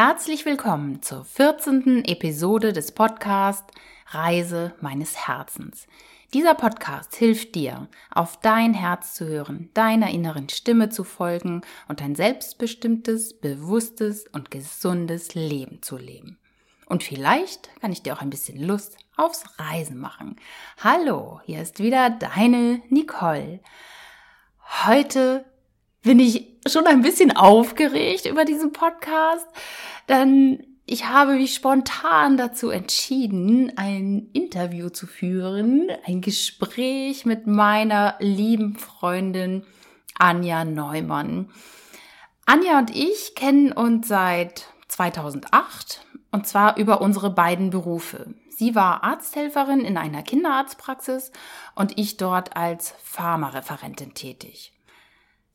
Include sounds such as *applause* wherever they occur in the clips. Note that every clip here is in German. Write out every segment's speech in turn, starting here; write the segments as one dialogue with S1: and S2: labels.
S1: Herzlich willkommen zur 14. Episode des Podcasts Reise meines Herzens. Dieser Podcast hilft dir, auf dein Herz zu hören, deiner inneren Stimme zu folgen und ein selbstbestimmtes, bewusstes und gesundes Leben zu leben. Und vielleicht kann ich dir auch ein bisschen Lust aufs Reisen machen. Hallo, hier ist wieder deine Nicole. Heute bin ich schon ein bisschen aufgeregt über diesen Podcast, denn ich habe mich spontan dazu entschieden, ein Interview zu führen, ein Gespräch mit meiner lieben Freundin Anja Neumann. Anja und ich kennen uns seit 2008 und zwar über unsere beiden Berufe. Sie war Arzthelferin in einer Kinderarztpraxis und ich dort als Pharmareferentin tätig.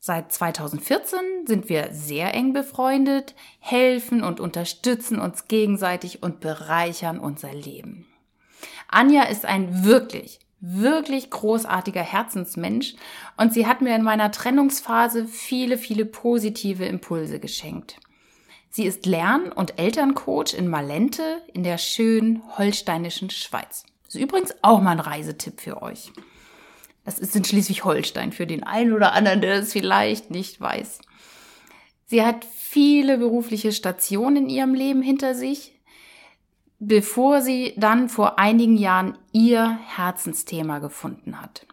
S1: Seit 2014 sind wir sehr eng befreundet, helfen und unterstützen uns gegenseitig und bereichern unser Leben. Anja ist ein wirklich, wirklich großartiger Herzensmensch und sie hat mir in meiner Trennungsphase viele, viele positive Impulse geschenkt. Sie ist Lern- und Elterncoach in Malente in der schönen holsteinischen Schweiz. Ist übrigens auch mal ein Reisetipp für euch. Das ist in Schleswig-Holstein für den einen oder anderen, der es vielleicht nicht weiß. Sie hat viele berufliche Stationen in ihrem Leben hinter sich, bevor sie dann vor einigen Jahren ihr Herzensthema gefunden hat.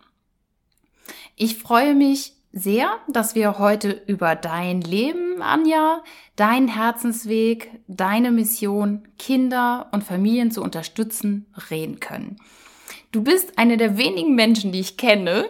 S1: Ich freue mich sehr, dass wir heute über dein Leben, Anja, dein Herzensweg, deine Mission, Kinder und Familien zu unterstützen, reden können. Du bist eine der wenigen Menschen, die ich kenne,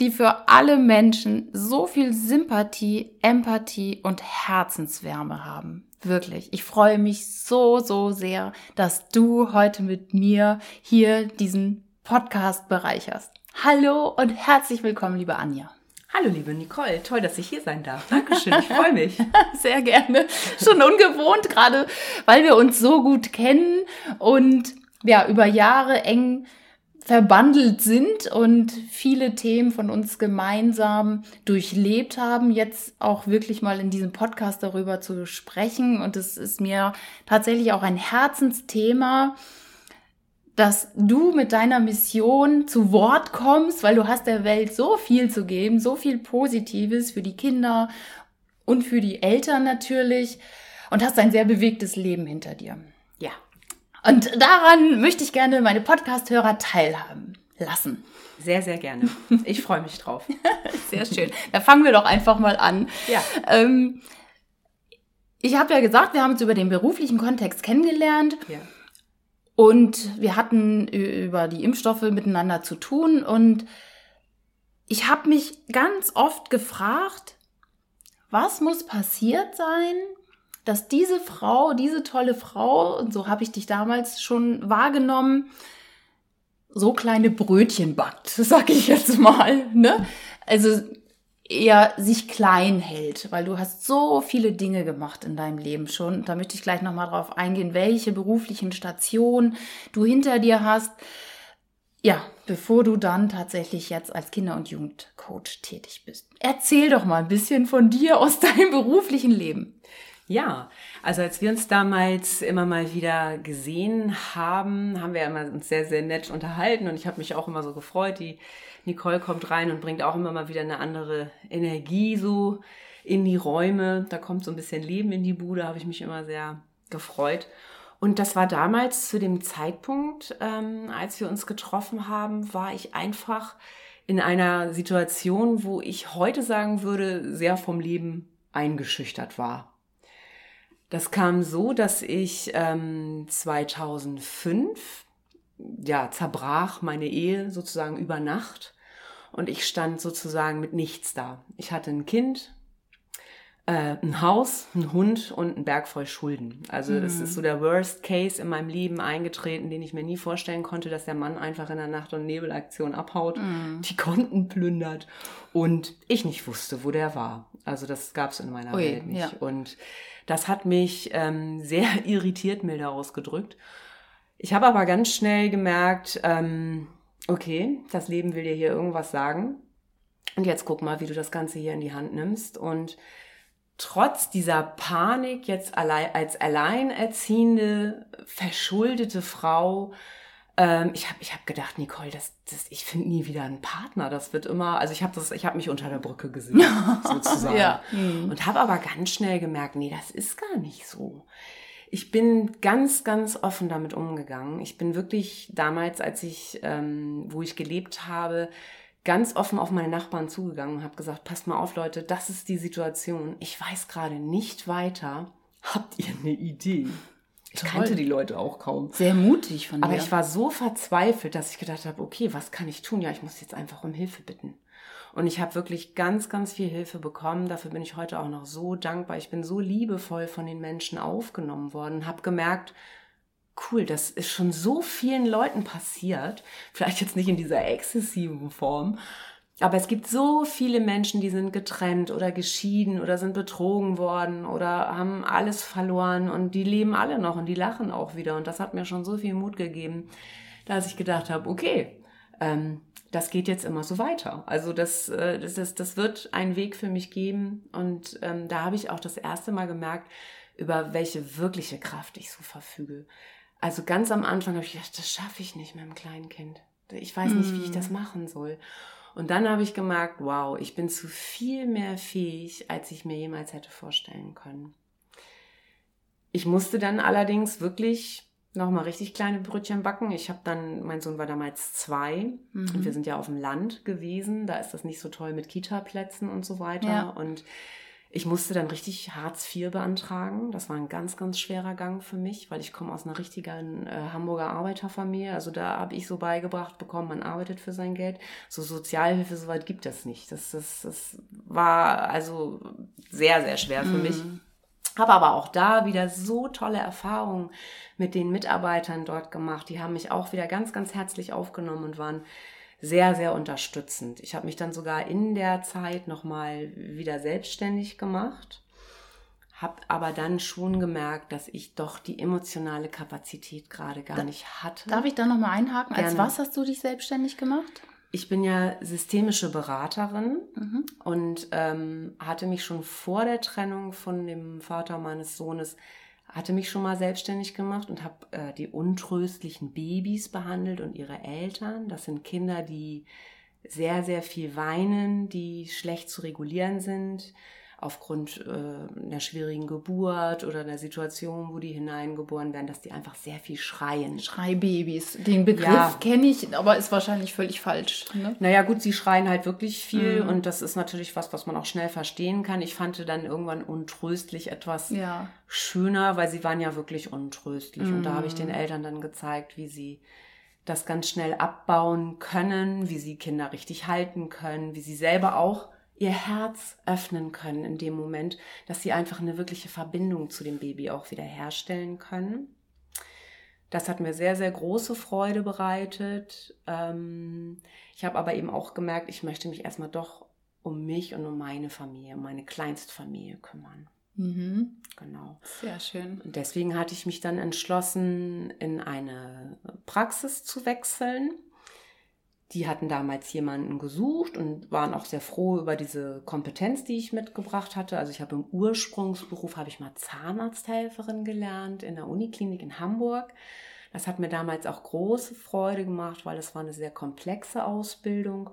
S1: die für alle Menschen so viel Sympathie, Empathie und Herzenswärme haben. Wirklich. Ich freue mich so, so sehr, dass du heute mit mir hier diesen Podcast bereicherst. Hallo und herzlich willkommen, liebe Anja.
S2: Hallo, liebe Nicole. Toll, dass ich hier sein darf. Dankeschön, ich freue mich. *laughs*
S1: Sehr gerne. Schon ungewohnt, gerade weil wir uns so gut kennen und ja, über Jahre eng verbandelt sind und viele Themen von uns gemeinsam durchlebt haben, jetzt auch wirklich mal in diesem Podcast darüber zu sprechen. Und es ist mir tatsächlich auch ein Herzensthema, dass du mit deiner Mission zu Wort kommst, weil du hast der Welt so viel zu geben, so viel Positives für die Kinder und für die Eltern natürlich und hast ein sehr bewegtes Leben hinter dir. Und daran möchte ich gerne meine Podcast-Hörer teilhaben lassen.
S2: Sehr, sehr gerne. *laughs* Ich freue mich drauf.
S1: sehr schön. Da fangen wir doch einfach mal an. Ja. Ähm, ich habe ja gesagt, wir haben uns über den beruflichen Kontext kennengelernt. Ja. Und wir hatten über die Impfstoffe miteinander zu tun. Und ich habe mich ganz oft gefragt, was muss passiert sein, dass diese Frau, diese tolle Frau, und so habe ich dich damals schon wahrgenommen, so kleine Brötchen backt, *laughs* sag ich jetzt mal, ne? Also eher sich klein hält, weil du hast so viele Dinge gemacht in deinem Leben schon. Da möchte ich gleich nochmal drauf eingehen, welche beruflichen Stationen du hinter dir hast. Ja, bevor du dann tatsächlich jetzt als Kinder- und Jugendcoach tätig bist. Erzähl doch mal ein bisschen von dir aus *laughs* deinem beruflichen Leben.
S2: Ja, also als wir uns damals immer mal wieder gesehen haben, haben wir immer uns sehr, sehr nett unterhalten und ich habe mich auch immer so gefreut. Die Nicole kommt rein und bringt auch immer mal wieder eine andere Energie so in die Räume. Da kommt so ein bisschen Leben in die Bude, habe ich mich immer sehr gefreut. Und das war damals zu dem Zeitpunkt, ähm, als wir uns getroffen haben, war ich einfach in einer Situation, wo ich heute sagen würde, sehr vom Leben eingeschüchtert war. Das kam so, dass ich ähm, 2005, ja, zerbrach meine Ehe sozusagen über Nacht und ich stand sozusagen mit nichts da. Ich hatte ein Kind, äh, ein Haus, ein Hund und ein Berg voll Schulden. Also mhm. es ist so der Worst Case in meinem Leben eingetreten, den ich mir nie vorstellen konnte, dass der Mann einfach in der Nacht- und Nebelaktion abhaut, mhm. die Konten plündert und ich nicht wusste, wo der war. Also das gab es in meiner Ui, Welt nicht. Ja. Und das hat mich ähm, sehr *laughs* irritiert, milder ausgedrückt. Ich habe aber ganz schnell gemerkt, ähm, okay, das Leben will dir hier irgendwas sagen. Und jetzt guck mal, wie du das Ganze hier in die Hand nimmst. Und trotz dieser Panik jetzt allein, als alleinerziehende, verschuldete Frau, ähm, ich habe ich hab gedacht, Nicole, das, das, ich finde nie wieder einen Partner. Das wird immer, also ich habe das, ich habe mich unter der Brücke gesehen, *laughs* sozusagen. ja. Und habe aber ganz schnell gemerkt, nee, das ist gar nicht so. Ich bin ganz, ganz offen damit umgegangen. Ich bin wirklich damals, als ich, ähm, wo ich gelebt habe, ganz offen auf meine Nachbarn zugegangen und habe gesagt, passt mal auf, Leute, das ist die Situation. Ich weiß gerade nicht weiter. Habt ihr eine Idee? Ich Toll. kannte die Leute auch kaum.
S1: Sehr mutig von dir.
S2: Aber ich war so verzweifelt, dass ich gedacht habe, okay, was kann ich tun? Ja, ich muss jetzt einfach um Hilfe bitten. Und ich habe wirklich ganz, ganz viel Hilfe bekommen. Dafür bin ich heute auch noch so dankbar. Ich bin so liebevoll von den Menschen aufgenommen worden, habe gemerkt, cool, das ist schon so vielen Leuten passiert. Vielleicht jetzt nicht in dieser exzessiven Form, aber es gibt so viele Menschen, die sind getrennt oder geschieden oder sind betrogen worden oder haben alles verloren und die leben alle noch und die lachen auch wieder. Und das hat mir schon so viel Mut gegeben, dass ich gedacht habe, okay, ähm, das geht jetzt immer so weiter. Also das, äh, das, das, das wird einen Weg für mich geben. Und ähm, da habe ich auch das erste Mal gemerkt, über welche wirkliche Kraft ich so verfüge. Also ganz am Anfang habe ich gedacht, das schaffe ich nicht mit einem kleinen Kind. Ich weiß nicht, wie ich das mm. machen soll. Und dann habe ich gemerkt, wow, ich bin zu viel mehr fähig, als ich mir jemals hätte vorstellen können. Ich musste dann allerdings wirklich nochmal richtig kleine Brötchen backen. Ich habe dann, mein Sohn war damals zwei mhm. und wir sind ja auf dem Land gewesen. Da ist das nicht so toll mit Kita-Plätzen und so weiter. Ja. Und ich musste dann richtig Hartz IV beantragen. Das war ein ganz, ganz schwerer Gang für mich, weil ich komme aus einer richtigen äh, Hamburger Arbeiterfamilie. Also da habe ich so beigebracht bekommen, man arbeitet für sein Geld. So Sozialhilfe, soweit gibt es nicht. Das, das, das war also sehr, sehr schwer für mhm. mich. Habe aber auch da wieder so tolle Erfahrungen mit den Mitarbeitern dort gemacht. Die haben mich auch wieder ganz, ganz herzlich aufgenommen und waren sehr, sehr unterstützend. Ich habe mich dann sogar in der Zeit nochmal wieder selbstständig gemacht, habe aber dann schon gemerkt, dass ich doch die emotionale Kapazität gerade gar da, nicht hatte.
S1: Darf ich da nochmal einhaken? Gerne. Als was hast du dich selbstständig gemacht?
S2: Ich bin ja systemische Beraterin mhm. und ähm, hatte mich schon vor der Trennung von dem Vater meines Sohnes hatte mich schon mal selbstständig gemacht und habe äh, die untröstlichen Babys behandelt und ihre Eltern. Das sind Kinder, die sehr, sehr viel weinen, die schlecht zu regulieren sind, aufgrund äh, einer schwierigen Geburt oder einer Situation, wo die hineingeboren werden, dass die einfach sehr viel schreien.
S1: Schreibabys. Den Begriff ja. kenne ich, aber ist wahrscheinlich völlig falsch. Ne?
S2: Naja, gut, sie schreien halt wirklich viel mhm. und das ist natürlich was, was man auch schnell verstehen kann. Ich fand dann irgendwann untröstlich etwas ja. schöner, weil sie waren ja wirklich untröstlich. Mhm. Und da habe ich den mhm. Eltern dann gezeigt, wie sie das ganz schnell abbauen können, wie sie Kinder richtig halten können, wie sie selber auch ihr Herz öffnen können in dem Moment, dass sie einfach eine wirkliche Verbindung zu dem Baby auch wieder herstellen können. Das hat mir sehr, sehr große Freude bereitet. Ähm, ich habe aber eben auch gemerkt, ich möchte mich erstmal doch um mich und um meine Familie, um meine Kleinstfamilie kümmern. Mhm. Genau.
S1: Sehr schön.
S2: Deswegen hatte ich mich dann entschlossen, in eine Praxis zu wechseln die hatten damals jemanden gesucht und waren auch sehr froh über diese Kompetenz, die ich mitgebracht hatte. Also ich habe im Ursprungsberuf habe ich mal Zahnarzthelferin gelernt in der Uniklinik in Hamburg. Das hat mir damals auch große Freude gemacht, weil es war eine sehr komplexe Ausbildung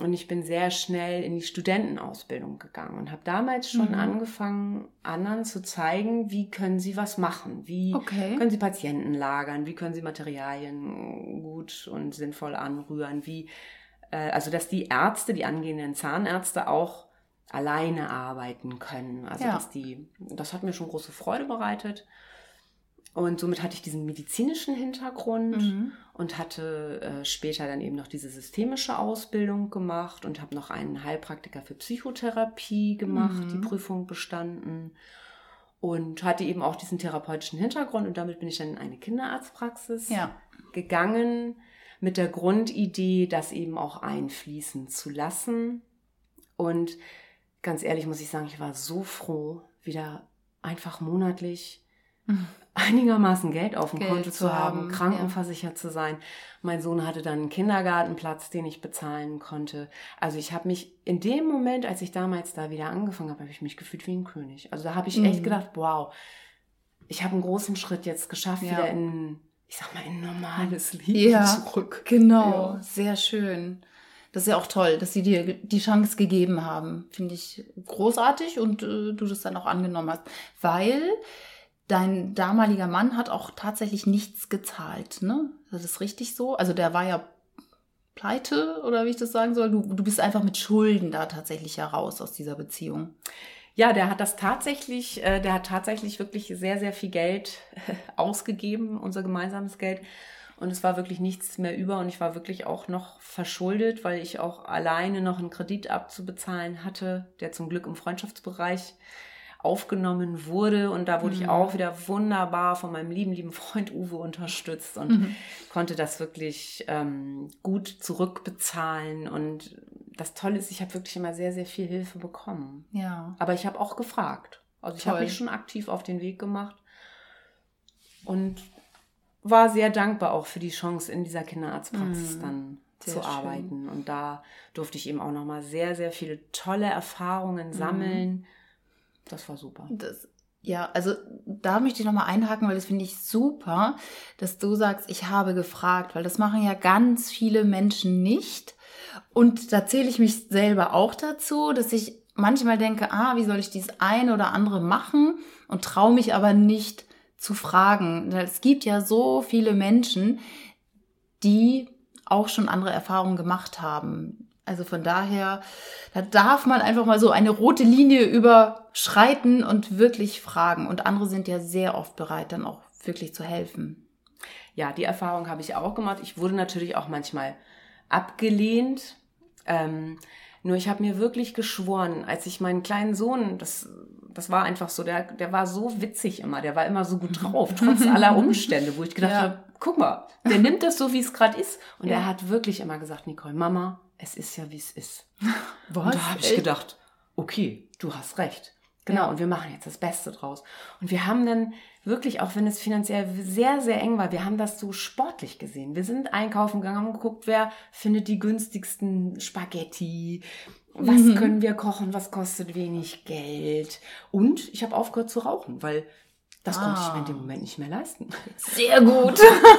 S2: und ich bin sehr schnell in die Studentenausbildung gegangen und habe damals schon mhm. angefangen, anderen zu zeigen, wie können sie was machen, wie okay. können sie Patienten lagern, wie können sie Materialien gut und sinnvoll anrühren, wie äh, also dass die Ärzte, die angehenden Zahnärzte auch alleine arbeiten können. Also ja. dass die, das hat mir schon große Freude bereitet. Und somit hatte ich diesen medizinischen Hintergrund mhm. und hatte äh, später dann eben noch diese systemische Ausbildung gemacht und habe noch einen Heilpraktiker für Psychotherapie gemacht, mhm. die Prüfung bestanden und hatte eben auch diesen therapeutischen Hintergrund und damit bin ich dann in eine Kinderarztpraxis ja. gegangen mit der Grundidee, das eben auch einfließen zu lassen. Und ganz ehrlich muss ich sagen, ich war so froh, wieder einfach monatlich einigermaßen Geld auf dem
S1: Geld
S2: Konto
S1: zu
S2: haben,
S1: haben,
S2: krankenversichert zu sein. Mein Sohn hatte dann einen Kindergartenplatz, den ich bezahlen konnte. Also ich habe mich in dem Moment, als ich damals da wieder angefangen habe, habe ich mich gefühlt wie ein König. Also da habe ich echt
S1: Mhm.
S2: gedacht, wow, ich habe einen großen Schritt jetzt geschafft,
S1: Ja.
S2: wieder in, ich sag mal, in ein normales Leben
S1: Ja,
S2: zurück.
S1: Genau,
S2: Ja.
S1: sehr schön. Das ist ja auch toll, dass sie dir die Chance gegeben haben. Finde ich großartig und äh, du das dann auch angenommen hast. Weil dein damaliger Mann hat auch tatsächlich nichts gezahlt, ne? Das ist richtig so? Also der war ja pleite oder wie ich das sagen soll. Du, du bist einfach mit Schulden da tatsächlich heraus aus dieser Beziehung.
S2: Ja, der hat das tatsächlich, äh, der hat tatsächlich wirklich sehr, sehr viel Geld ausgegeben, unser gemeinsames Geld. Und es war wirklich nichts mehr über und ich war wirklich auch noch verschuldet, weil ich auch alleine noch einen Kredit abzubezahlen hatte, der zum Glück im Freundschaftsbereich aufgenommen wurde. Und da wurde ich auch wieder wunderbar von meinem lieben, lieben Freund Uwe unterstützt und konnte das wirklich ähm, gut zurückbezahlen. Und das Tolle ist, ich habe wirklich immer sehr, sehr viel Hilfe bekommen.
S1: Ja.
S2: Aber ich habe auch gefragt. Also ich habe
S1: Toll.
S2: mich schon aktiv auf den Weg gemacht und war sehr dankbar auch für die Chance, in dieser Kinderarztpraxis
S1: Mhm.
S2: dann
S1: Sehr
S2: zu
S1: schön.
S2: arbeiten. Und da durfte ich eben auch nochmal sehr, sehr viele tolle Erfahrungen
S1: Mhm.
S2: Das war super.
S1: Das, ja, also da möchte ich nochmal einhaken, weil das finde ich super, dass du sagst, ich habe gefragt, weil das machen ja ganz viele Menschen nicht. Und da zähle ich mich selber auch dazu, dass ich manchmal denke, ah, wie soll ich dies eine oder andere machen und traue mich aber nicht zu fragen. Es gibt ja so viele Menschen, die auch schon andere Erfahrungen gemacht haben. Also von daher, da darf man einfach mal so eine rote Linie überschreiten und wirklich fragen. Und andere sind ja sehr oft bereit, dann auch wirklich zu helfen.
S2: Ja, die Erfahrung habe ich auch gemacht. Ich wurde natürlich auch manchmal abgelehnt. Ähm, nur ich habe mir wirklich geschworen, als ich meinen kleinen Sohn, das, das war einfach so, der, der war so witzig immer, der war immer so gut drauf, *laughs* trotz aller Umstände, wo ich gedacht
S1: Ja.
S2: habe, guck mal, der nimmt das so, wie es gerade ist. Und
S1: Ja.
S2: er hat wirklich immer gesagt, Nicole, Mama, es ist ja, wie es ist.
S1: Was? *laughs*
S2: Und da habe ich gedacht, okay, du hast recht. Genau,
S1: Ja.
S2: und wir machen jetzt das Beste draus. Und wir haben dann wirklich, auch wenn es finanziell sehr, sehr eng war, wir haben das so sportlich gesehen. Wir sind einkaufen gegangen, haben geguckt, wer findet die günstigsten Spaghetti, was
S1: Mhm.
S2: können wir kochen, was kostet wenig Geld. Und ich habe aufgehört zu rauchen, weil das konnte ich mir in dem
S1: Ah.
S2: Moment nicht mehr leisten.
S1: Sehr gut.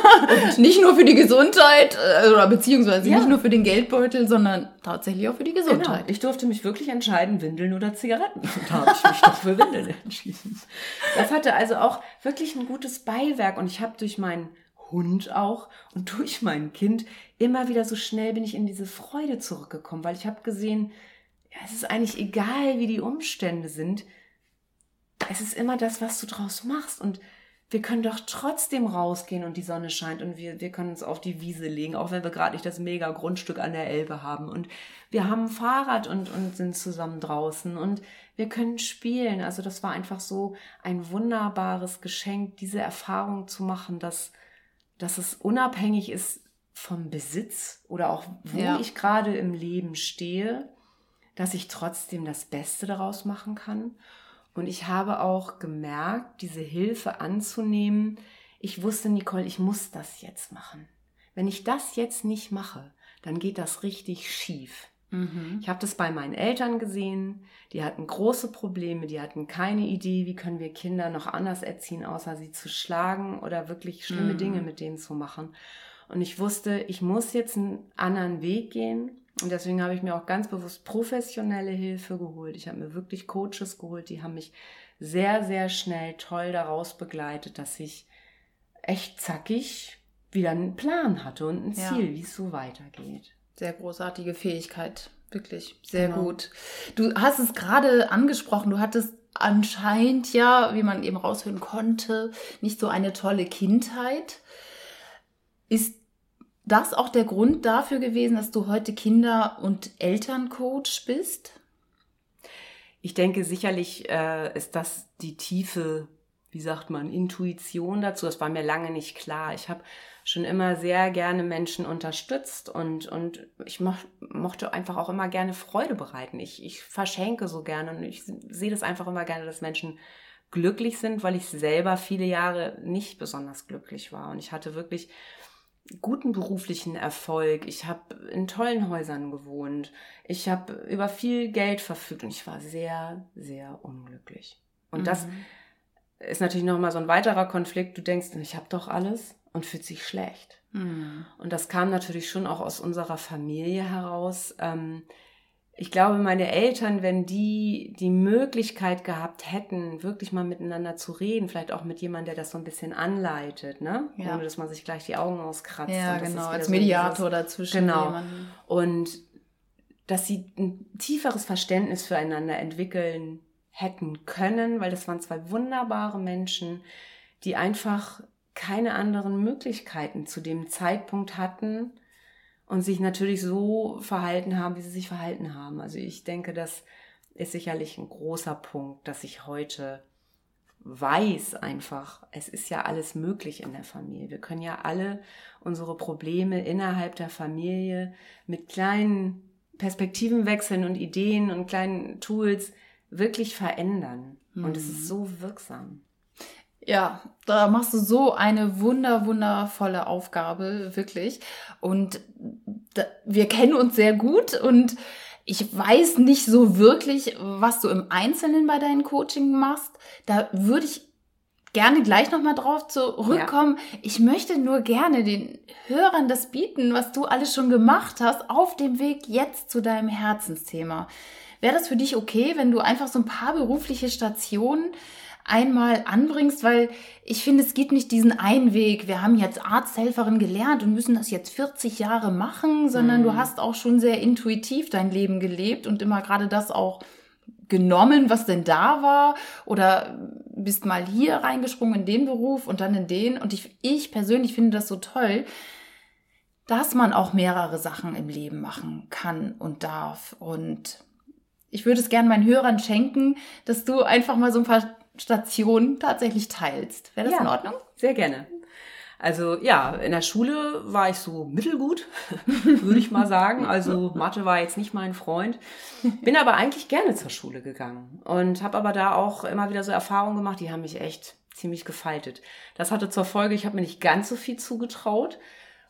S1: *laughs* nicht nur für die Gesundheit, äh, oder beziehungsweise
S2: Ja.
S1: nicht nur für den Geldbeutel, sondern tatsächlich auch für die
S2: Genau.
S1: Gesundheit.
S2: Ich durfte mich wirklich entscheiden, Windeln oder Zigaretten. Und *laughs* da habe ich mich doch für Windeln entschieden. Das hatte also auch wirklich ein gutes Beiwerk und ich habe durch meinen Hund auch und durch mein Kind immer wieder so schnell bin ich in diese Freude zurückgekommen, weil ich habe gesehen, ja, es ist eigentlich egal, wie die Umstände sind. Es ist immer das, was du draus machst und wir können doch trotzdem rausgehen und die Sonne scheint und wir, wir können uns auf die Wiese legen, auch wenn wir gerade nicht das mega Grundstück an der Elbe haben. Und wir haben ein Fahrrad und, und sind zusammen draußen und wir können spielen. Also das war einfach so ein wunderbares Geschenk, diese Erfahrung zu machen, dass, dass es unabhängig ist vom Besitz oder auch wo
S1: Ja.
S2: ich gerade im Leben stehe, dass ich trotzdem das Beste daraus machen kann. Und ich habe auch gemerkt, diese Hilfe anzunehmen. Ich wusste, Nicole, ich muss das jetzt machen. Wenn ich das jetzt nicht mache, dann geht das richtig schief.
S1: Mhm.
S2: Ich habe das bei meinen Eltern gesehen. Die hatten große Probleme. Die hatten keine Idee, wie können wir Kinder noch anders erziehen, außer sie zu schlagen oder wirklich schlimme
S1: Mhm.
S2: Dinge mit denen zu machen. Und ich wusste, ich muss jetzt einen anderen Weg gehen. Und deswegen habe ich mir auch ganz bewusst professionelle Hilfe geholt. Ich habe mir wirklich Coaches geholt, die haben mich sehr, sehr schnell toll daraus begleitet, dass ich echt zackig wieder einen Plan hatte und ein
S1: Ja.
S2: Ziel, wie es so weitergeht.
S1: Sehr großartige Fähigkeit. Wirklich. Sehr
S2: Genau.
S1: gut. Du hast es gerade angesprochen. Du hattest anscheinend ja, wie man eben raushören konnte, nicht so eine tolle Kindheit. Ist das auch der Grund dafür gewesen, dass du heute Kinder- und Elterncoach bist?
S2: Ich denke, sicherlich äh, ist das die tiefe, wie sagt man, Intuition dazu. Das war mir lange nicht klar. Ich habe schon immer sehr gerne Menschen unterstützt und, und ich moch, mochte einfach auch immer gerne Freude bereiten. Ich, ich verschenke so gerne und ich sehe das einfach immer gerne, dass Menschen glücklich sind, weil ich selber viele Jahre nicht besonders glücklich war. Und ich hatte wirklich guten beruflichen Erfolg. Ich habe in tollen Häusern gewohnt. Ich habe über viel Geld verfügt und ich war sehr, sehr unglücklich. Und mhm. das ist natürlich nochmal so ein weiterer Konflikt. Du denkst, ich habe doch alles und fühlt sich schlecht. Mhm. Und das kam natürlich schon auch aus unserer Familie heraus. Ähm, ich glaube, meine Eltern, wenn die die Möglichkeit gehabt hätten, wirklich mal miteinander zu reden, vielleicht auch mit jemandem, der das so ein bisschen anleitet, ne? Ja. Ohne dass man sich gleich die Augen auskratzt.
S1: Ja, genau, als Mediator so dazwischen.
S2: Genau. Jemanden. Und dass sie ein tieferes Verständnis füreinander entwickeln hätten können, weil das waren zwei wunderbare Menschen, die einfach keine anderen Möglichkeiten zu dem Zeitpunkt hatten, und sich natürlich so verhalten haben, wie sie sich verhalten haben. Also ich denke, das ist sicherlich ein großer Punkt, dass ich heute weiß einfach, es ist ja alles möglich in der Familie. Wir können ja alle unsere Probleme innerhalb der Familie mit kleinen Perspektivenwechseln und Ideen und kleinen Tools wirklich verändern. Mhm. Und es ist mhm. so wirksam.
S1: Ja, da machst du so eine wunder, wundervolle Aufgabe, wirklich. Und wir kennen uns sehr gut und ich weiß nicht so wirklich, was du im Einzelnen bei deinen Coaching machst. Da würde ich gerne gleich nochmal drauf zurückkommen. Ja. Ich möchte nur gerne den Hörern das bieten, was du alles schon gemacht hast auf dem Weg jetzt zu deinem Herzensthema. Wäre das für dich okay, wenn du einfach so ein paar berufliche Stationen einmal anbringst, weil ich finde, es gibt nicht diesen einen Weg. Wir haben jetzt Arzthelferin gelernt und müssen das jetzt 40 Jahre machen, sondern mhm. du hast auch schon sehr intuitiv dein Leben gelebt und immer gerade das auch genommen, was denn da war oder bist mal hier reingesprungen in den Beruf und dann in den und ich, ich persönlich finde das so toll, dass man auch mehrere Sachen im Leben machen kann und darf und ich würde es gerne meinen Hörern schenken, dass du einfach mal so ein paar Station tatsächlich teilst. Wäre das ja, in Ordnung?
S2: Sehr gerne. Also ja, in der Schule war ich so mittelgut, *laughs* würde ich mal sagen. Also Mathe war jetzt nicht mein Freund. Bin aber eigentlich gerne zur Schule gegangen und habe aber da auch immer wieder so Erfahrungen gemacht, die haben mich echt ziemlich gefaltet. Das hatte zur Folge, ich habe mir nicht ganz so viel zugetraut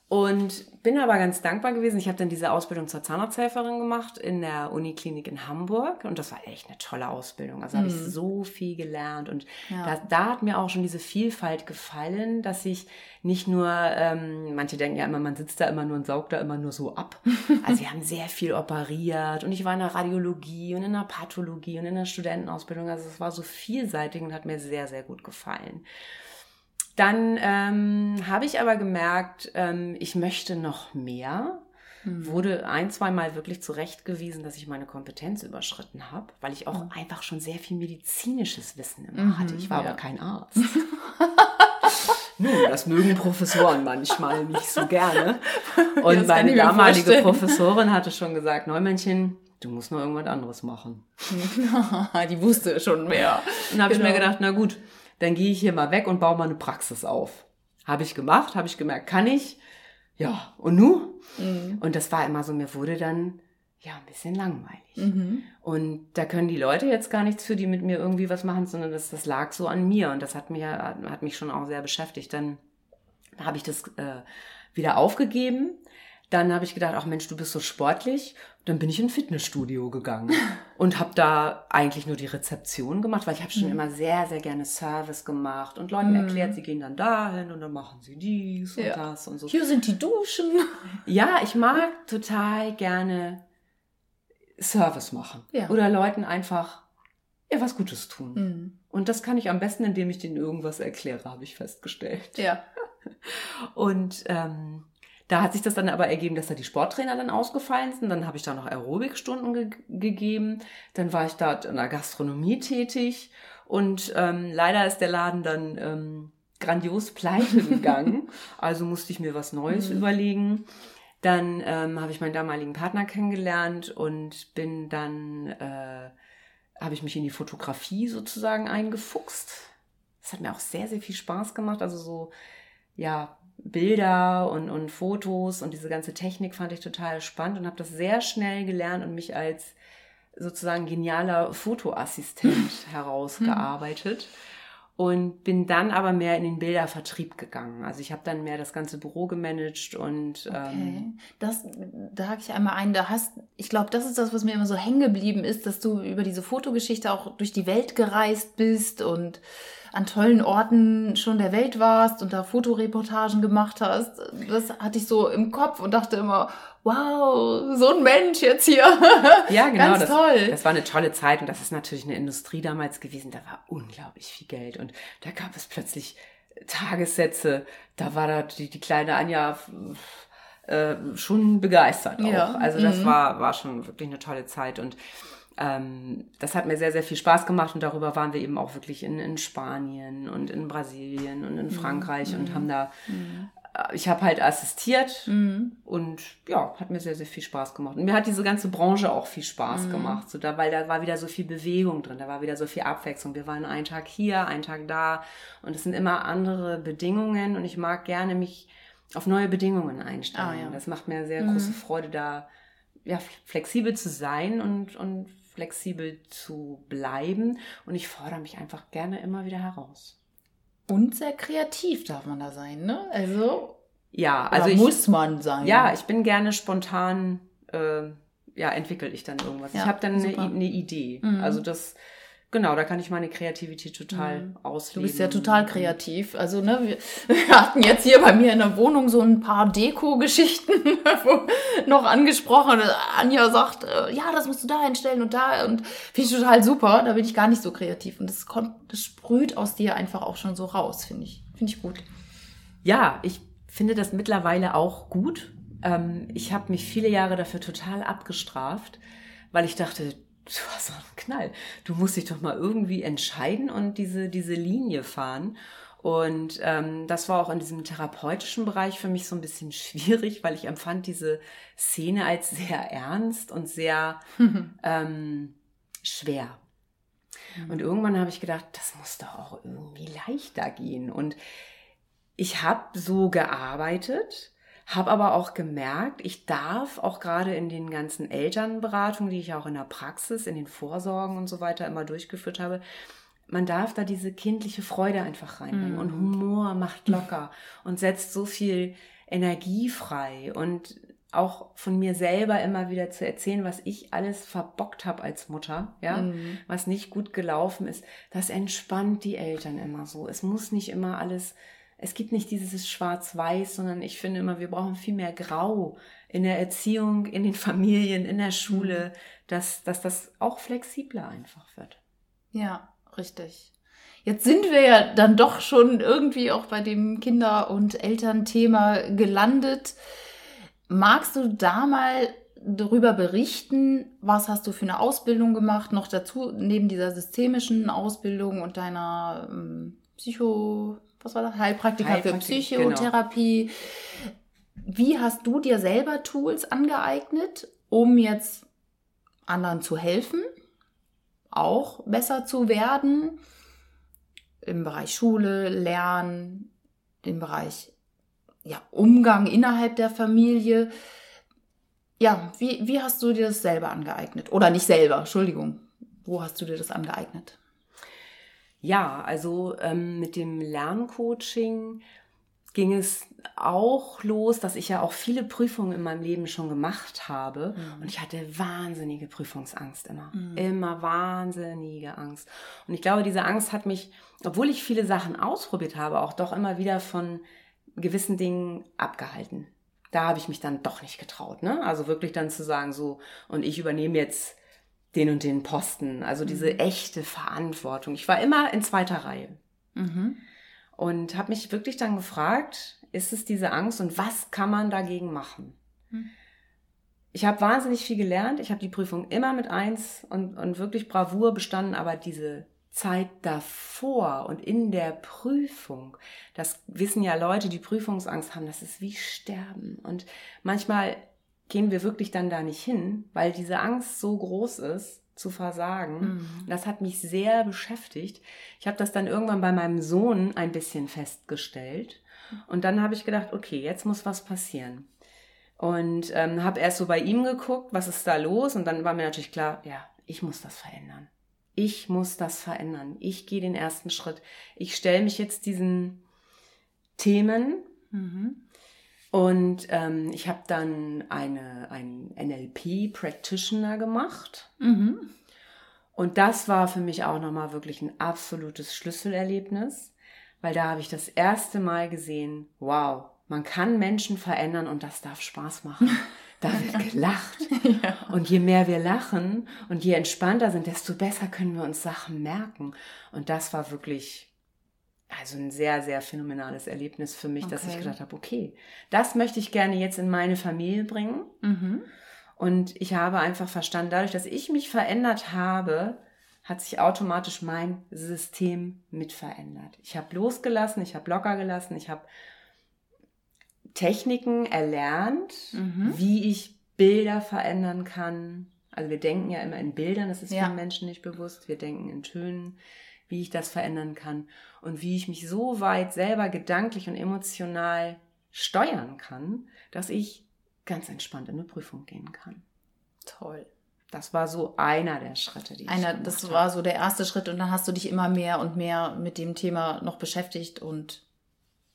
S2: und bin aber ganz dankbar gewesen. Ich habe dann diese Ausbildung zur Zahnarzthelferin gemacht in der Uniklinik in Hamburg. Und das war echt eine tolle Ausbildung. Also mhm. habe ich so viel gelernt. Und ja. da, da, hat mir auch schon diese Vielfalt gefallen, dass ich nicht nur, ähm, manche denken ja immer, man sitzt da immer nur und saugt da immer nur so ab. *laughs* Also wir haben sehr viel operiert. Und ich war in der Radiologie und in der Pathologie und in der Studentenausbildung. Also es war so vielseitig und hat mir sehr, sehr gut gefallen. Dann ähm, habe ich aber gemerkt, ähm, ich möchte noch mehr. Hm. Wurde ein, zwei Mal wirklich zurechtgewiesen, dass ich meine Kompetenz überschritten habe, weil ich auch mhm. einfach schon sehr viel medizinisches Wissen immer mhm, hatte. Ich war ja. aber kein Arzt. *laughs* Nun, das mögen Professoren manchmal nicht so gerne. Und meine damalige Professorin hatte schon gesagt, Neumännchen, du musst noch irgendwas anderes machen. *laughs*
S1: Die wusste schon mehr.
S2: Dann habe genau. ich mir gedacht, na gut, dann gehe ich hier mal weg und baue mal eine Praxis auf. Habe ich gemacht, habe ich gemerkt, kann ich. Ja, und nu? Mhm. Und das war immer so, mir wurde dann ja ein bisschen langweilig. Mhm. Und da können die Leute jetzt gar nichts für, die mit mir irgendwie was machen, sondern das, das lag so an mir und das hat, mir, hat mich schon auch sehr beschäftigt. Dann habe ich das äh, wieder aufgegeben dann habe ich gedacht, ach Mensch, du bist so sportlich. Dann bin ich in ein Fitnessstudio gegangen *laughs* und habe da eigentlich nur die Rezeption gemacht, weil ich habe schon mhm. immer sehr, sehr gerne Service gemacht und Leuten mhm. erklärt, sie gehen dann dahin und dann machen sie dies ja. und das und so.
S1: Hier sind die Duschen.
S2: Ja, ich mag total gerne Service machen ja. oder Leuten einfach ja, was Gutes tun. Mhm. Und das kann ich am besten, indem ich denen irgendwas erkläre, habe ich festgestellt.
S1: Ja. *laughs*
S2: Und ähm, da hat sich das dann aber ergeben, dass da die Sporttrainer dann ausgefallen sind. Dann habe ich da noch Aerobikstunden ge gegeben. Dann war ich da in der Gastronomie tätig. Und ähm, leider ist der Laden dann ähm, grandios pleite *laughs* gegangen. also musste ich mir was Neues mhm. überlegen. Dann ähm, habe ich meinen damaligen Partner kennengelernt und bin dann, äh, habe ich mich in die Fotografie sozusagen eingefuchst. Das hat mir auch sehr, sehr viel Spaß gemacht. Also so, ja, Bilder und, und Fotos und diese ganze Technik fand ich total spannend und habe das sehr schnell gelernt und mich als sozusagen genialer Fotoassistent *laughs* herausgearbeitet und bin dann aber mehr in den Bildervertrieb gegangen. Also ich habe dann mehr das ganze Büro gemanagt und
S1: okay. ähm, das da hake ich einmal ein. Da hast, ich glaube, das ist das, was mir immer so hängen geblieben ist, dass du über diese Fotogeschichte auch durch die Welt gereist bist und an tollen Orten schon der Welt warst und da Fotoreportagen gemacht hast. Das hatte ich so im Kopf und dachte immer, wow, so ein Mensch jetzt hier. *laughs*
S2: Ja, genau. Ganz das, toll. Das war eine tolle Zeit und das ist natürlich eine Industrie damals gewesen. Da war unglaublich viel Geld und da gab es plötzlich Tagessätze. Da war da die, die kleine Anja äh, schon begeistert auch. Ja. Also das mhm. war, war schon wirklich eine tolle Zeit und ähm, das hat mir sehr, sehr viel Spaß gemacht und darüber waren wir eben auch wirklich in, in Spanien und in Brasilien und in mhm. Frankreich mhm. und haben da, mhm. Äh, ich habe halt assistiert mhm. und ja, hat mir sehr, sehr viel Spaß gemacht. Und mir hat diese ganze Branche auch viel Spaß mhm. gemacht, so da, weil da war wieder so viel Bewegung drin, da war wieder so viel Abwechslung. Wir waren einen Tag hier, einen Tag da und es sind immer andere Bedingungen und ich mag gerne mich auf neue Bedingungen einstellen. Ah, ja. Das macht mir sehr große mhm. Freude, da ja, flexibel zu sein und, und flexibel zu bleiben und ich fordere mich einfach gerne immer wieder heraus.
S1: Und sehr kreativ darf man da sein, ne? Also
S2: ja, also
S1: ich, muss man sein.
S2: Ja, ich bin gerne spontan. Äh, ja, entwickle ich dann irgendwas. Ja, ich habe dann eine, eine, Idee. Mhm. Also das Genau, da kann ich meine Kreativität total mhm. ausleben.
S1: Du bist ja total kreativ. Also, ne, wir, *laughs* wir hatten jetzt hier bei mir in der Wohnung so ein paar Deko-Geschichten *laughs* noch angesprochen. Anja sagt, äh, ja, das musst du da einstellen und da und finde ich total super. Da bin ich gar nicht so kreativ. Und das kommt, das sprüht aus dir einfach auch schon so raus, finde ich. Finde ich gut.
S2: Ja, ich finde das mittlerweile auch gut. Ähm, ich habe mich viele Jahre dafür total abgestraft, weil ich dachte, du hast doch einen Knall. Du musst dich doch mal irgendwie entscheiden und diese, diese Linie fahren. Und ähm, das war auch in diesem therapeutischen Bereich für mich so ein bisschen *laughs* schwierig, weil ich empfand diese Szene als sehr ernst und sehr *laughs* ähm, schwer. Mhm. Und irgendwann habe ich gedacht, das muss doch auch irgendwie leichter gehen. Und ich habe so gearbeitet, habe aber auch gemerkt, ich darf auch gerade in den ganzen Elternberatungen, die ich auch in der Praxis, in den Vorsorgen und so weiter immer durchgeführt habe, man darf da diese kindliche Freude einfach reinbringen. Mm. Und Humor macht locker und setzt so viel Energie frei. Und auch von mir selber immer wieder zu erzählen, was ich alles verbockt habe als Mutter, ja, mm. was nicht gut gelaufen ist, das entspannt die Eltern immer so. Es muss nicht immer alles es gibt nicht dieses Schwarz-Weiß, sondern ich finde immer, wir brauchen viel mehr Grau in der Erziehung, in den Familien, in der Schule, mhm. dass, dass das auch flexibler einfach wird.
S1: Ja, richtig. Jetzt sind wir ja dann doch schon irgendwie auch bei dem Kinder- und Elternthema gelandet. Magst du da mal darüber berichten, was hast du für eine Ausbildung gemacht, noch dazu, neben dieser systemischen Ausbildung und deiner ähm, Psycho was war das? Heilpraktiker Heilpraktik, für Psychotherapie. Genau. Wie hast du dir selber Tools angeeignet, um jetzt anderen zu helfen, auch besser zu werden im Bereich Schule, Lernen, im Bereich ja, Umgang innerhalb der Familie? Ja, wie, wie hast du dir das selber angeeignet? Oder nicht selber, Entschuldigung. Wo hast du dir das angeeignet?
S2: Ja, also ähm, mit dem Lerncoaching ging es auch los, dass ich ja auch viele Prüfungen in meinem Leben schon gemacht habe. Mhm. Und ich hatte wahnsinnige Prüfungsangst immer. Mhm. Immer wahnsinnige Angst. Und ich glaube, diese Angst hat mich, obwohl ich viele Sachen ausprobiert habe, auch doch immer wieder von gewissen Dingen abgehalten. Da habe ich mich dann doch nicht getraut. Ne? Also wirklich dann zu sagen, so, und ich übernehme jetzt den und den Posten. Also diese mhm. echte Verantwortung. Ich war immer in zweiter Reihe. Mhm. Und habe mich wirklich dann gefragt, ist es diese Angst und was kann man dagegen machen? Mhm. Ich habe wahnsinnig viel gelernt. Ich habe die Prüfung immer mit eins und, und wirklich Bravour bestanden, aber diese Zeit davor und in der Prüfung, das wissen ja Leute, die Prüfungsangst haben, das ist wie Sterben. Und manchmal gehen wir wirklich dann da nicht hin, weil diese Angst so groß ist, zu versagen. Mhm. Das hat mich sehr beschäftigt. Ich habe das dann irgendwann bei meinem Sohn ein bisschen festgestellt. Und dann habe ich gedacht, okay, jetzt muss was passieren. Und ähm, habe erst so bei ihm geguckt, was ist da los? Und dann war mir natürlich klar, ja, ich muss das verändern. Ich muss das verändern. Ich gehe den ersten Schritt. Ich stelle mich jetzt diesen Themen mhm. Und ähm, ich habe dann eine, einen NLP-Practitioner gemacht. Mhm. Und das war für mich auch nochmal wirklich ein absolutes Schlüsselerlebnis, weil da habe ich das erste Mal gesehen, wow, man kann Menschen verändern und das darf Spaß machen. *laughs* Da wird gelacht. *laughs* ja. Und je mehr wir lachen und je entspannter sind, desto besser können wir uns Sachen merken. Und das war wirklich also ein sehr, sehr phänomenales Erlebnis für mich, okay. dass ich gedacht habe, okay, das möchte ich gerne jetzt in meine Familie bringen. Mhm. Und ich habe einfach verstanden, dadurch, dass ich mich verändert habe, hat sich automatisch mein System mit verändert. Ich habe losgelassen, ich habe locker gelassen, ich habe Techniken erlernt, mhm. wie ich Bilder verändern kann. Also wir denken ja immer in Bildern, das ist ja. vielen Menschen nicht bewusst. Wir denken in Tönen, wie ich das verändern kann und wie ich mich so weit selber gedanklich und emotional steuern kann, dass ich ganz entspannt in eine Prüfung gehen kann.
S1: Toll.
S2: Das war so einer der Schritte,
S1: die einer, ich Das habe. war so der erste Schritt und dann hast du dich immer mehr und mehr mit dem Thema noch beschäftigt und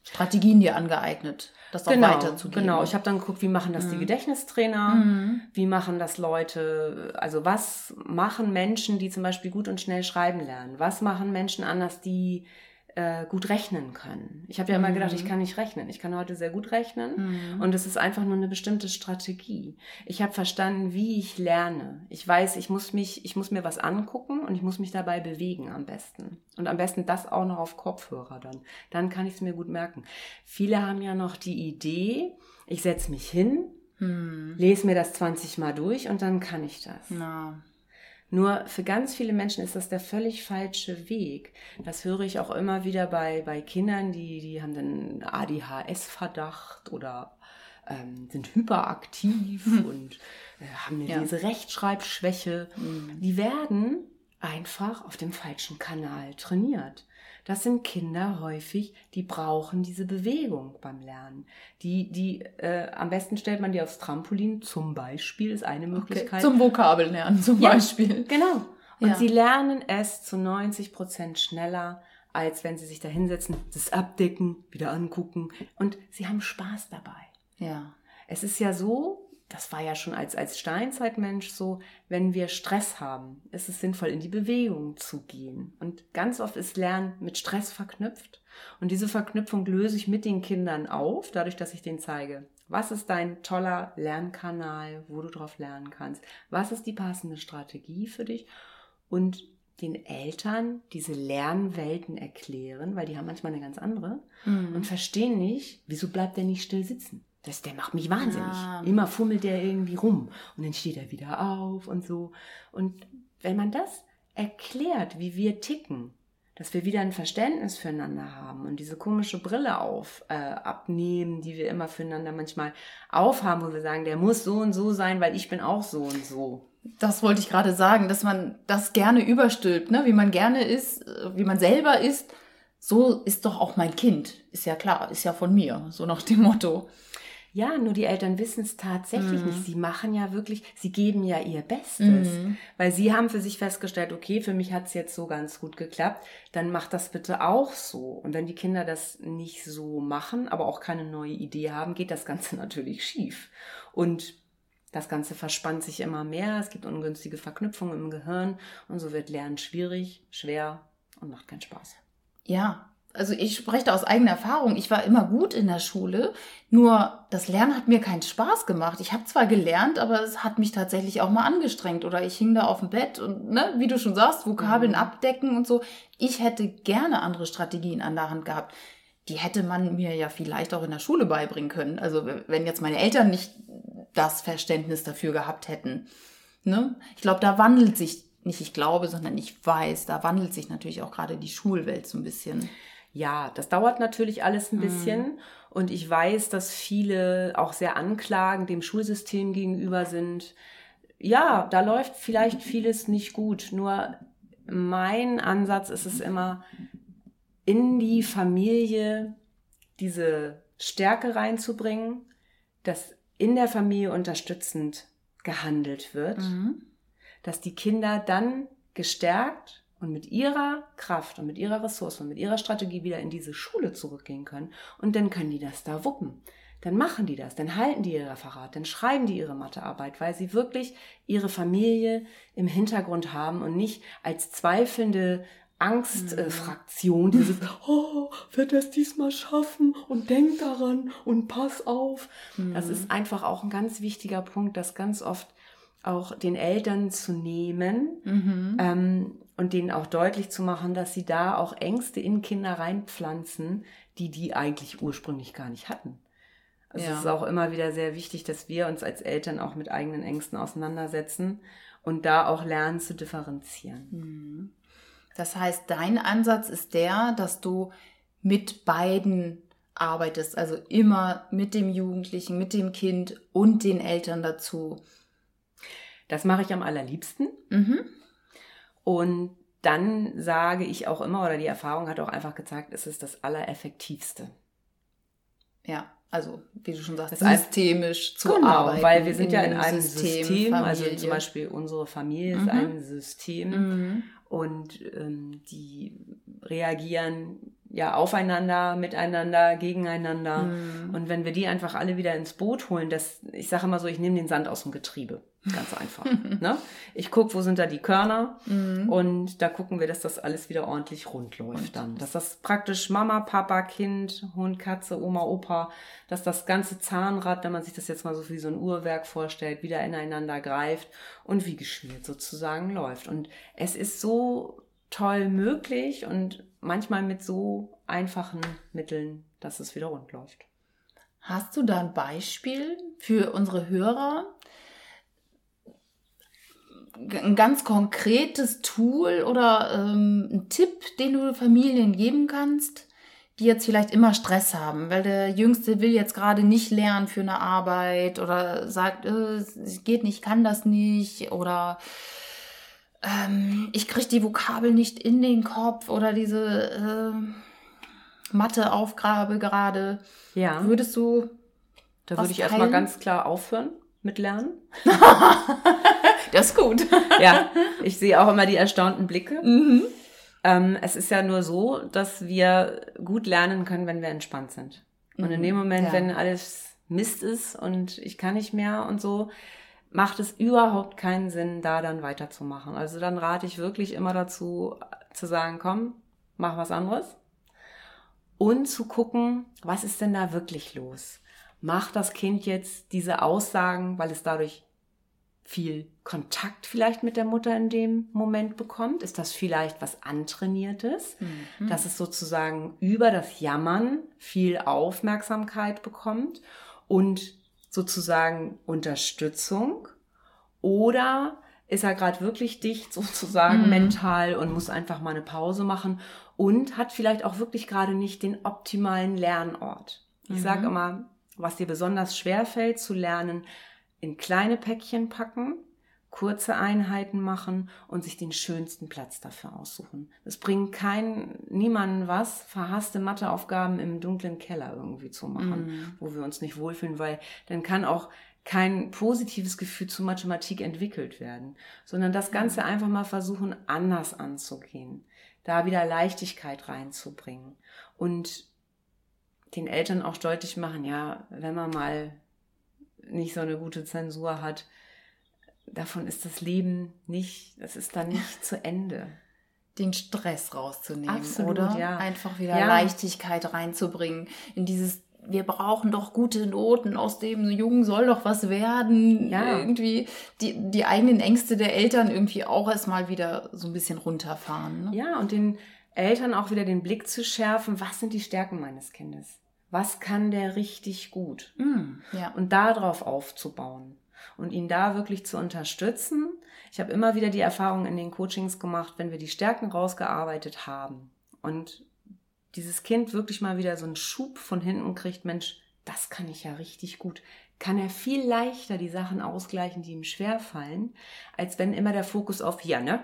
S1: Strategien dir angeeignet, das auch
S2: genau,
S1: weiterzugeben.
S2: Genau, ich habe dann geguckt, wie machen das mhm. die Gedächtnistrainer, mhm. wie machen das Leute, also was machen Menschen, die zum Beispiel gut und schnell schreiben lernen, was machen Menschen anders, die äh, gut rechnen können. Ich habe ja immer gedacht, ich mhm. kann nicht rechnen. Ich kann heute sehr gut rechnen mhm. und es ist einfach nur eine bestimmte Strategie. Ich habe verstanden, wie ich lerne. Ich weiß, ich muss mich, ich muss mir was angucken und ich muss mich dabei bewegen am besten. Und am besten das auch noch auf Kopfhörer dann. Dann kann ich es mir gut merken. Viele haben ja noch die Idee, ich setze mich hin, hm. lese mir das 20 Mal durch und dann kann ich das.
S1: Na.
S2: Nur für ganz viele Menschen ist das der völlig falsche Weg. Das höre ich auch immer wieder bei, bei Kindern, die, die haben dann ADHS-Verdacht oder ähm, sind hyperaktiv und äh, haben ja. Rechtschreibschwäche. Mhm. Die werden einfach auf dem falschen Kanal trainiert. Das sind Kinder häufig, die brauchen diese Bewegung beim Lernen. Die, die, äh, am besten stellt man die aufs Trampolin, zum Beispiel, ist eine Möglichkeit.
S1: Okay. Zum Vokabellernen zum
S2: ja,
S1: Beispiel.
S2: Genau. Und ja. sie lernen es zu 90 Prozent schneller, als wenn sie sich da hinsetzen, das abdecken, wieder angucken. Und sie haben Spaß dabei.
S1: Ja.
S2: Es ist ja so, das war ja schon als, als Steinzeitmensch so, wenn wir Stress haben, ist es sinnvoll, in die Bewegung zu gehen. Und ganz oft ist Lernen mit Stress verknüpft. Und diese Verknüpfung löse ich mit den Kindern auf, dadurch, dass ich denen zeige, was ist dein toller Lernkanal, wo du drauf lernen kannst? Was ist die passende Strategie für dich? Und den Eltern diese Lernwelten erklären, weil die haben manchmal eine ganz andere mhm. und verstehen nicht, wieso bleibt der nicht still sitzen? Das, der macht mich wahnsinnig. Ah. Immer fummelt der irgendwie rum und dann steht er wieder auf und so. Und wenn man das erklärt, wie wir ticken, dass wir wieder ein Verständnis füreinander haben und diese komische Brille auf äh, abnehmen, die wir immer füreinander manchmal aufhaben, wo wir sagen, der muss so und so sein, weil ich bin auch so und so.
S1: Das wollte ich gerade sagen, dass man das gerne überstülpt, ne? wie man gerne ist, wie man selber ist. So ist doch auch mein Kind. Ist ja klar, ist ja von mir, so nach dem Motto.
S2: Ja, nur die Eltern wissen es tatsächlich mhm. nicht. Sie machen ja wirklich, sie geben ja ihr Bestes, mhm. weil sie haben für sich festgestellt, okay, für mich hat es jetzt so ganz gut geklappt, dann macht das bitte auch so. Und wenn die Kinder das nicht so machen, aber auch keine neue Idee haben, geht das Ganze *laughs* natürlich schief. Und das Ganze verspannt sich immer mehr, es gibt ungünstige Verknüpfungen im Gehirn und so wird Lernen schwierig, schwer und macht keinen Spaß.
S1: Ja, also ich spreche da aus eigener Erfahrung, ich war immer gut in der Schule, nur das Lernen hat mir keinen Spaß gemacht. Ich habe zwar gelernt, aber es hat mich tatsächlich auch mal angestrengt oder ich hing da auf dem Bett und, ne, wie du schon sagst, Vokabeln mhm. abdecken und so. Ich hätte gerne andere Strategien an der Hand gehabt. Die hätte man mir ja vielleicht auch in der Schule beibringen können. Also wenn jetzt meine Eltern nicht das Verständnis dafür gehabt hätten. Ne? Ich glaube, da wandelt sich, nicht ich glaube, sondern ich weiß, da wandelt sich natürlich auch gerade die Schulwelt so ein bisschen.
S2: Ja, das dauert natürlich alles ein mhm. bisschen. Mhm. Und ich weiß, dass viele auch sehr anklagend dem Schulsystem gegenüber sind. Ja, da läuft vielleicht vieles nicht gut. Nur mein Ansatz ist es immer, in die Familie diese Stärke reinzubringen, dass in der Familie unterstützend gehandelt wird. Mhm dass die Kinder dann gestärkt und mit ihrer Kraft und mit ihrer Ressource und mit ihrer Strategie wieder in diese Schule zurückgehen können. Und dann können die das da wuppen. Dann machen die das, dann halten die ihr Referat, dann schreiben die ihre Mathearbeit, weil sie wirklich ihre Familie im Hintergrund haben und nicht als zweifelnde Angstfraktion, mhm. dieses, oh, wird er es diesmal schaffen und denk daran und pass auf. Mhm. Das ist einfach auch ein ganz wichtiger Punkt, das ganz oft auch den Eltern zu nehmen mhm. ähm, und denen auch deutlich zu machen, dass sie da auch Ängste in Kinder reinpflanzen, die die eigentlich ursprünglich gar nicht hatten. Also ja. es ist auch immer wieder sehr wichtig, dass wir uns als Eltern auch mit eigenen Ängsten auseinandersetzen und da auch lernen zu differenzieren.
S1: Mhm. Das heißt, dein Ansatz ist der, dass du mit beiden arbeitest, also immer mit dem Jugendlichen, mit dem Kind und den Eltern dazu.
S2: Das mache ich am allerliebsten. Mhm. Und dann sage ich auch immer, oder die Erfahrung hat auch einfach gezeigt, es ist das Allereffektivste.
S1: Ja, also wie du schon sagst, systemisch zu
S2: genau,
S1: arbeiten.
S2: Weil wir sind ja in einem System, System also zum Beispiel unsere Familie ist mhm. ein System mhm. und ähm, die reagieren ja aufeinander, miteinander, gegeneinander. Mhm. Und wenn wir die einfach alle wieder ins Boot holen, das, ich sage immer so, ich nehme den Sand aus dem Getriebe. Ganz einfach. *laughs* ne? Ich gucke, wo sind da die Körner mhm. und da gucken wir, dass das alles wieder ordentlich rund läuft dann. Dass das praktisch Mama, Papa, Kind, Hund, Katze, Oma, Opa, dass das ganze Zahnrad, wenn man sich das jetzt mal so wie so ein Uhrwerk vorstellt, wieder ineinander greift und wie geschmiert sozusagen läuft. Und es ist so toll möglich und manchmal mit so einfachen Mitteln, dass es wieder rund läuft.
S1: Hast du da ein Beispiel für unsere Hörer, ein ganz konkretes Tool oder ähm, ein Tipp, den du Familien geben kannst, die jetzt vielleicht immer Stress haben, weil der Jüngste will jetzt gerade nicht lernen für eine Arbeit oder sagt, äh, es geht nicht, kann das nicht oder ähm, ich kriege die Vokabel nicht in den Kopf oder diese äh, Matheaufgabe gerade.
S2: Ja.
S1: Würdest du.
S2: Da würde ich erstmal ganz klar aufhören mit Lernen. *laughs*
S1: das ist gut. *laughs*
S2: ja, ich sehe auch immer die erstaunten Blicke. Mhm. Ähm, es ist ja nur so, dass wir gut lernen können, wenn wir entspannt sind. Und mhm. in dem Moment, ja. wenn alles Mist ist und ich kann nicht mehr und so, macht es überhaupt keinen Sinn, da dann weiterzumachen. Also dann rate ich wirklich immer dazu, zu sagen, komm, mach was anderes. Und zu gucken, was ist denn da wirklich los? Macht das Kind jetzt diese Aussagen, weil es dadurch viel Kontakt vielleicht mit der Mutter in dem Moment bekommt? Ist das vielleicht was Antrainiertes, mhm. dass es sozusagen über das Jammern viel Aufmerksamkeit bekommt und sozusagen Unterstützung? Oder ist er gerade wirklich dicht *laughs* sozusagen mhm. mental und muss einfach mal eine Pause machen und hat vielleicht auch wirklich gerade nicht den optimalen Lernort? Ich mhm. sage immer, was dir besonders schwer fällt zu lernen, in kleine Päckchen packen, kurze Einheiten machen und sich den schönsten Platz dafür aussuchen. Es bringt keinen, niemanden was, verhasste Matheaufgaben im dunklen Keller irgendwie zu machen, mm. wo wir uns nicht wohlfühlen, weil dann kann auch kein positives Gefühl zu Mathematik entwickelt werden, sondern das Ganze einfach mal versuchen, anders anzugehen, da wieder Leichtigkeit reinzubringen und den Eltern auch deutlich machen, ja, wenn man mal nicht so eine gute Zensur hat, davon ist das Leben nicht, es ist dann nicht zu Ende.
S1: Den Stress rauszunehmen, Absolut, oder? Ja. Einfach wieder ja. Leichtigkeit reinzubringen in dieses wir brauchen doch gute Noten, aus dem Jungen soll doch was werden. Ja. Irgendwie die, die eigenen Ängste der Eltern irgendwie auch erstmal wieder so ein bisschen runterfahren.
S2: Ne? Ja, und den Eltern auch wieder den Blick zu schärfen, was sind die Stärken meines Kindes? was kann der richtig gut? Mm, ja. Und darauf aufzubauen und ihn da wirklich zu unterstützen. Ich habe immer wieder die Erfahrung in den Coachings gemacht, wenn wir die Stärken rausgearbeitet haben und dieses Kind wirklich mal wieder so einen Schub von hinten kriegt, Mensch, das kann ich ja richtig gut kann er viel leichter die Sachen ausgleichen, die ihm schwer fallen, als wenn immer der Fokus auf, ja, ne,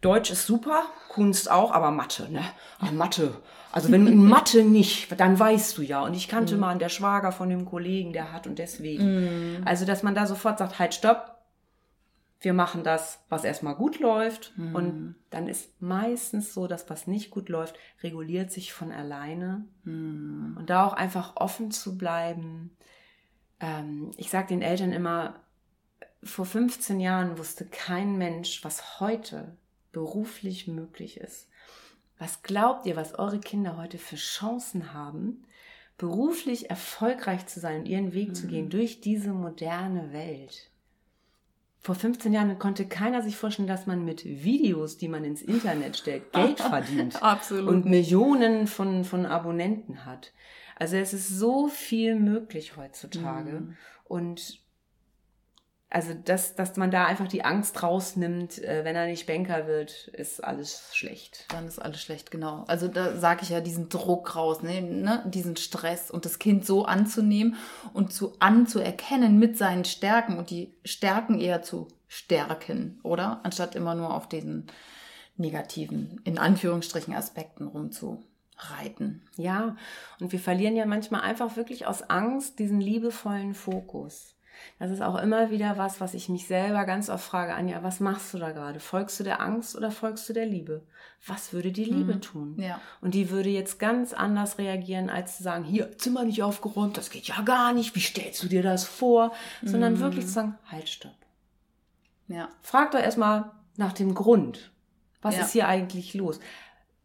S2: Deutsch ist super, Kunst auch, aber Mathe, ne, aber Mathe. Also wenn in Mathe nicht, dann weißt du ja. Und ich kannte mhm. mal einen der Schwager von dem Kollegen, der hat und deswegen. Mhm. Also, dass man da sofort sagt, halt, stopp, wir machen das, was erstmal gut läuft. Mhm. Und dann ist meistens so, dass was nicht gut läuft, reguliert sich von alleine. Mhm. Und da auch einfach offen zu bleiben. Ähm, ich sage den Eltern immer, vor 15 Jahren wusste kein Mensch, was heute beruflich möglich ist. Was glaubt ihr, was eure Kinder heute für Chancen haben, beruflich erfolgreich zu sein und ihren Weg mhm. zu gehen durch diese moderne Welt? Vor 15 Jahren konnte keiner sich vorstellen, dass man mit Videos, die man ins Internet stellt, *laughs* Geld verdient.
S1: Absolut.
S2: Und Millionen von, von Abonnenten hat. Also es ist so viel möglich heutzutage. Mhm. Und also dass, dass man da einfach die Angst rausnimmt, äh, wenn er nicht Banker wird, ist alles schlecht.
S1: Dann ist alles schlecht, genau. Also da sage ich ja diesen Druck rausnehmen, ne? diesen Stress und das Kind so anzunehmen und zu anzuerkennen mit seinen Stärken und die Stärken eher zu stärken, oder? Anstatt immer nur auf diesen negativen, in Anführungsstrichen, Aspekten rumzureiten.
S2: Ja, und wir verlieren ja manchmal einfach wirklich aus Angst diesen liebevollen Fokus. Das ist auch immer wieder was, was ich mich selber ganz oft frage, Anja, was machst du da gerade? Folgst du der Angst oder folgst du der Liebe? Was würde die Liebe mhm. tun?
S1: Ja.
S2: Und die würde jetzt ganz anders reagieren, als zu sagen, hier, Zimmer nicht aufgeräumt, das geht ja gar nicht, wie stellst du dir das vor? Sondern mhm. wirklich zu sagen, halt, stopp.
S1: Ja.
S2: Frag doch erstmal nach dem Grund. Was ja. ist hier eigentlich los?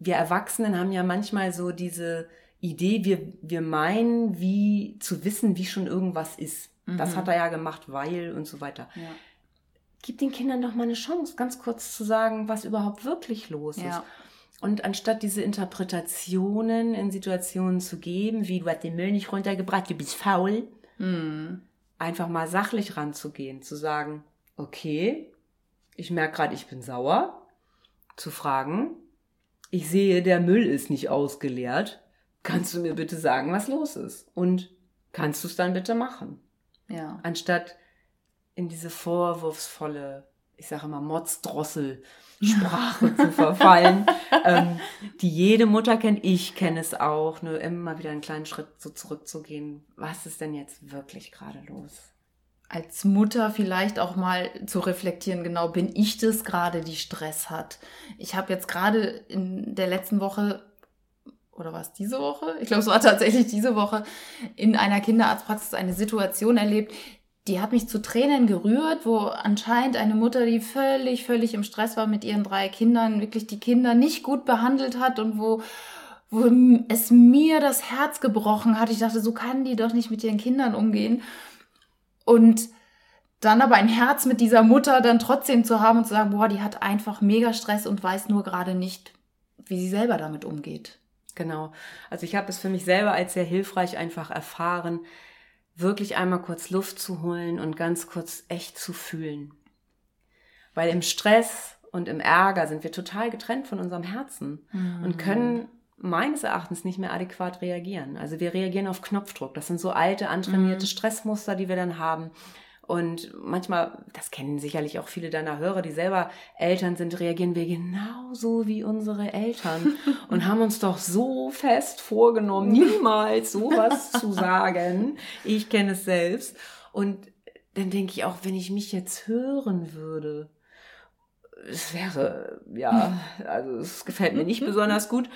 S2: Wir Erwachsenen haben ja manchmal so diese Idee, wir, wir meinen, wie zu wissen, wie schon irgendwas ist. Mhm. Das hat er ja gemacht, weil und so weiter.
S1: Ja.
S2: Gib den Kindern doch mal eine Chance, ganz kurz zu sagen, was überhaupt wirklich los ist.
S1: Ja.
S2: Und anstatt diese Interpretationen in Situationen zu geben, wie du hast den Müll nicht runtergebracht, du bist faul,
S1: mhm.
S2: einfach mal sachlich ranzugehen, zu sagen, okay, ich merke gerade, ich bin sauer, zu fragen, ich sehe, der Müll ist nicht ausgeleert, kannst du mir bitte sagen, was los ist? Und kannst du es dann bitte machen?
S1: Ja.
S2: Anstatt in diese vorwurfsvolle, ich sage immer Motzdrossel, Sprache *laughs* zu verfallen, ähm, die jede Mutter kennt. Ich kenne es auch, nur immer wieder einen kleinen Schritt so zurückzugehen. Was ist denn jetzt wirklich gerade los?
S1: Als Mutter vielleicht auch mal zu reflektieren, genau, bin ich das gerade, die Stress hat? Ich habe jetzt gerade in der letzten Woche oder war es diese Woche? Ich glaube, es war tatsächlich diese Woche in einer Kinderarztpraxis eine Situation erlebt, die hat mich zu Tränen gerührt, wo anscheinend eine Mutter, die völlig, völlig im Stress war mit ihren drei Kindern, wirklich die Kinder nicht gut behandelt hat und wo, wo es mir das Herz gebrochen hat. Ich dachte, so kann die doch nicht mit ihren Kindern umgehen. Und dann aber ein Herz mit dieser Mutter dann trotzdem zu haben und zu sagen, boah, die hat einfach mega Stress und weiß nur gerade nicht, wie sie selber damit umgeht.
S2: Genau. Also ich habe es für mich selber als sehr hilfreich einfach erfahren, wirklich einmal kurz Luft zu holen und ganz kurz echt zu fühlen. Weil im Stress und im Ärger sind wir total getrennt von unserem Herzen mhm. und können meines Erachtens nicht mehr adäquat reagieren. Also wir reagieren auf Knopfdruck. Das sind so alte, antrainierte mhm. Stressmuster, die wir dann haben. Und manchmal, das kennen sicherlich auch viele deiner Hörer, die selber Eltern sind, reagieren wir genauso wie unsere Eltern *laughs* und haben uns doch so fest vorgenommen, niemals sowas *laughs* zu sagen. Ich kenne es selbst. Und dann denke ich auch, wenn ich mich jetzt hören würde, es wäre, ja, also es gefällt mir nicht *laughs* besonders gut.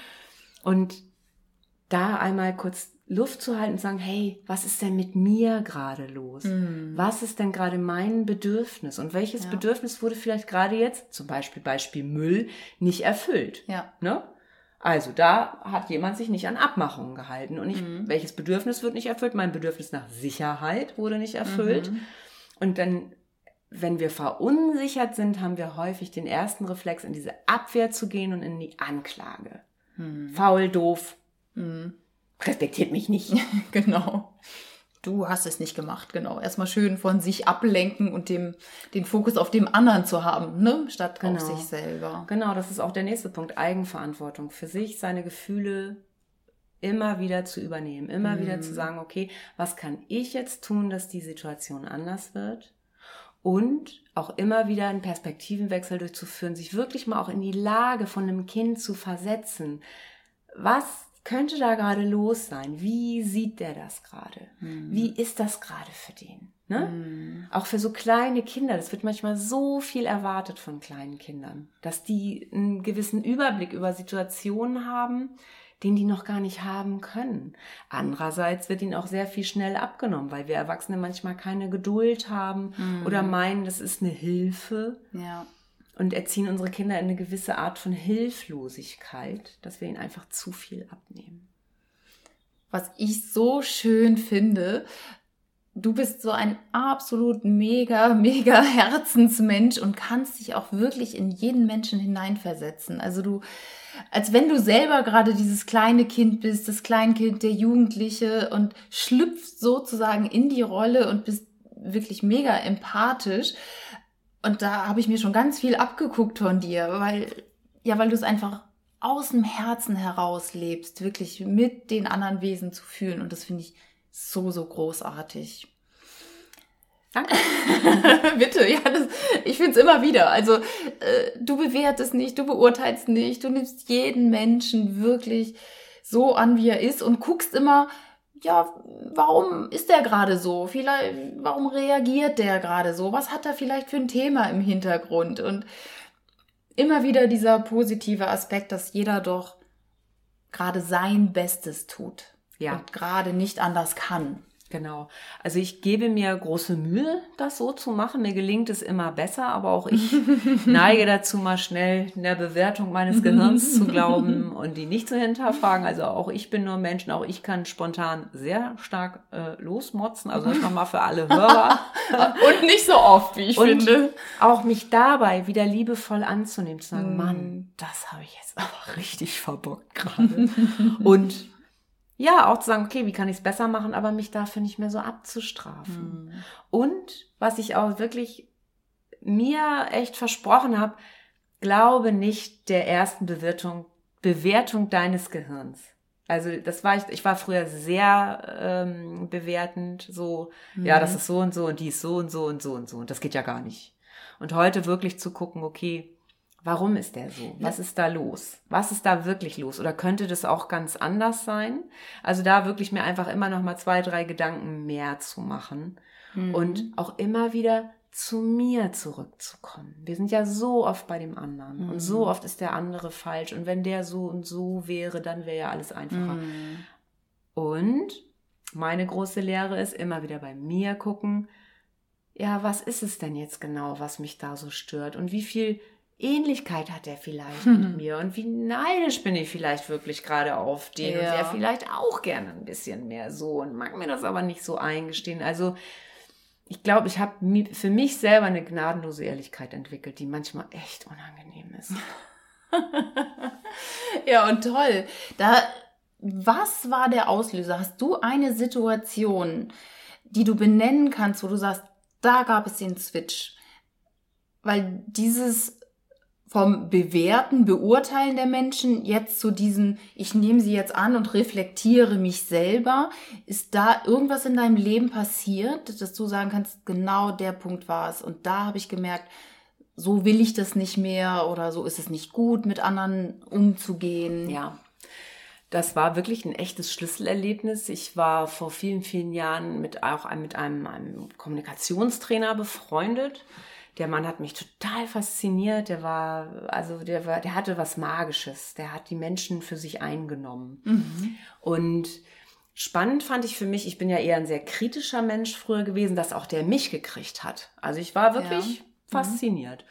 S2: Und da einmal kurz Luft zu halten und sagen, hey, was ist denn mit mir gerade los? Mhm. Was ist denn gerade mein Bedürfnis? Und welches ja. Bedürfnis wurde vielleicht gerade jetzt, zum Beispiel Beispiel Müll, nicht erfüllt?
S1: Ja.
S2: Ne? Also da hat jemand sich nicht an Abmachungen gehalten. Und ich, mhm. welches Bedürfnis wird nicht erfüllt? Mein Bedürfnis nach Sicherheit wurde nicht erfüllt. Mhm. Und dann, wenn wir verunsichert sind, haben wir häufig den ersten Reflex, in diese Abwehr zu gehen und in die Anklage.
S1: Mhm.
S2: Faul, doof.
S1: Mhm
S2: respektiert mich nicht. *laughs*
S1: genau. Du hast es nicht gemacht, genau. Erstmal schön von sich ablenken und dem, den Fokus auf dem anderen zu haben, ne? statt genau. auf sich selber.
S2: Genau, das ist auch der nächste Punkt. Eigenverantwortung. Für sich seine Gefühle immer wieder zu übernehmen. Immer mhm. wieder zu sagen, okay, was kann ich jetzt tun, dass die Situation anders wird? Und auch immer wieder einen Perspektivenwechsel durchzuführen, sich wirklich mal auch in die Lage von einem Kind zu versetzen. Was könnte da gerade los sein? Wie sieht der das gerade? Mhm. Wie ist das gerade für den? Ne? Mm. Auch für so kleine Kinder, das wird manchmal so viel erwartet von kleinen Kindern, dass die einen gewissen Überblick über Situationen haben, den die noch gar nicht haben können. Andererseits wird ihnen auch sehr viel schnell abgenommen, weil wir Erwachsene manchmal keine Geduld haben mm. oder meinen, das ist eine Hilfe. Ja. Und erziehen unsere Kinder in eine gewisse Art von Hilflosigkeit, dass wir ihnen einfach zu viel abnehmen.
S1: Was ich so schön finde, du bist so ein absolut mega, *laughs* mega Herzensmensch und kannst dich auch wirklich in jeden Menschen hineinversetzen. Also du, als wenn du selber gerade dieses kleine Kind bist, das Kleinkind, der Jugendliche und schlüpfst sozusagen in die Rolle und bist wirklich mega empathisch. Und da habe ich mir schon ganz viel abgeguckt von dir, weil, ja, weil du es einfach aus dem Herzen heraus lebst, wirklich mit den anderen Wesen zu fühlen. Und das finde ich so, so großartig.
S2: Danke. *laughs*
S1: Bitte, ja, das, ich finde es immer wieder. Also äh, du bewertest nicht, du beurteilst nicht, du nimmst jeden Menschen wirklich so an, wie er ist und guckst immer, ja, warum ist der gerade so? Vielleicht, warum reagiert der gerade so? Was hat er vielleicht für ein Thema im Hintergrund? Und immer wieder dieser positive Aspekt, dass jeder doch gerade sein Bestes tut. Ja. Und gerade nicht anders kann.
S2: Genau. Also ich gebe mir große Mühe, das so zu machen. Mir gelingt es immer besser, aber auch ich *laughs* neige dazu, mal schnell in der Bewertung meines Gehirns zu glauben *laughs* und die nicht zu hinterfragen. Also auch ich bin nur Mensch, auch ich kann spontan sehr stark äh, losmotzen. Also das nochmal für alle Hörer. *laughs*
S1: und nicht so oft, wie ich und finde.
S2: Auch mich dabei wieder liebevoll anzunehmen, zu sagen, mm. Mann, das habe ich jetzt aber richtig verbockt gerade. und ja, auch zu sagen, okay, wie kann ich es besser machen, aber mich dafür nicht mehr so abzustrafen. Mhm. Und was ich auch wirklich mir echt versprochen habe, glaube nicht der ersten Bewertung, Bewertung deines Gehirns. Also das war ich, ich war früher sehr ähm, bewertend, so, mhm. ja, das ist so und so und die ist so und so und so und so und das geht ja gar nicht. Und heute wirklich zu gucken, okay, Warum ist der so? Was ist da los? Was ist da wirklich los? Oder könnte das auch ganz anders sein? Also da wirklich mir einfach immer noch mal zwei, drei Gedanken mehr zu machen mhm. und auch immer wieder zu mir zurückzukommen. Wir sind ja so oft bei dem anderen mhm. und so mhm. oft ist der andere falsch und wenn der so und so wäre, dann wäre ja alles einfacher. Mhm. Und meine große Lehre ist immer wieder bei mir gucken, ja, was ist es denn jetzt genau, was mich da so stört und wie viel Ähnlichkeit hat er vielleicht mhm. mit mir und wie neidisch bin ich vielleicht wirklich gerade auf den ja. und wäre vielleicht auch gerne ein bisschen mehr so und mag mir das aber nicht so eingestehen. Also ich glaube, ich habe für mich selber eine gnadenlose Ehrlichkeit entwickelt, die manchmal echt unangenehm ist. *laughs*
S1: ja, und toll. Da, was war der Auslöser? Hast du eine Situation, die du benennen kannst, wo du sagst, da gab es den Switch? Weil dieses vom Bewerten, Beurteilen der Menschen jetzt zu diesem, ich nehme sie jetzt an und reflektiere mich selber. Ist da irgendwas in deinem Leben passiert, dass du sagen kannst, genau der Punkt war es. Und da habe ich gemerkt, so will ich das nicht mehr oder so ist es nicht gut, mit anderen umzugehen.
S2: Ja. Das war wirklich ein echtes Schlüsselerlebnis. Ich war vor vielen, vielen Jahren mit auch mit einem, einem Kommunikationstrainer befreundet der Mann hat mich total fasziniert. Der war, also der war, der hatte was Magisches. Der hat die Menschen für sich eingenommen. Mhm. Und spannend fand ich für mich, ich bin ja eher ein sehr kritischer Mensch früher gewesen, dass auch der mich gekriegt hat. Also ich war wirklich ja. Mhm. fasziniert. Mhm.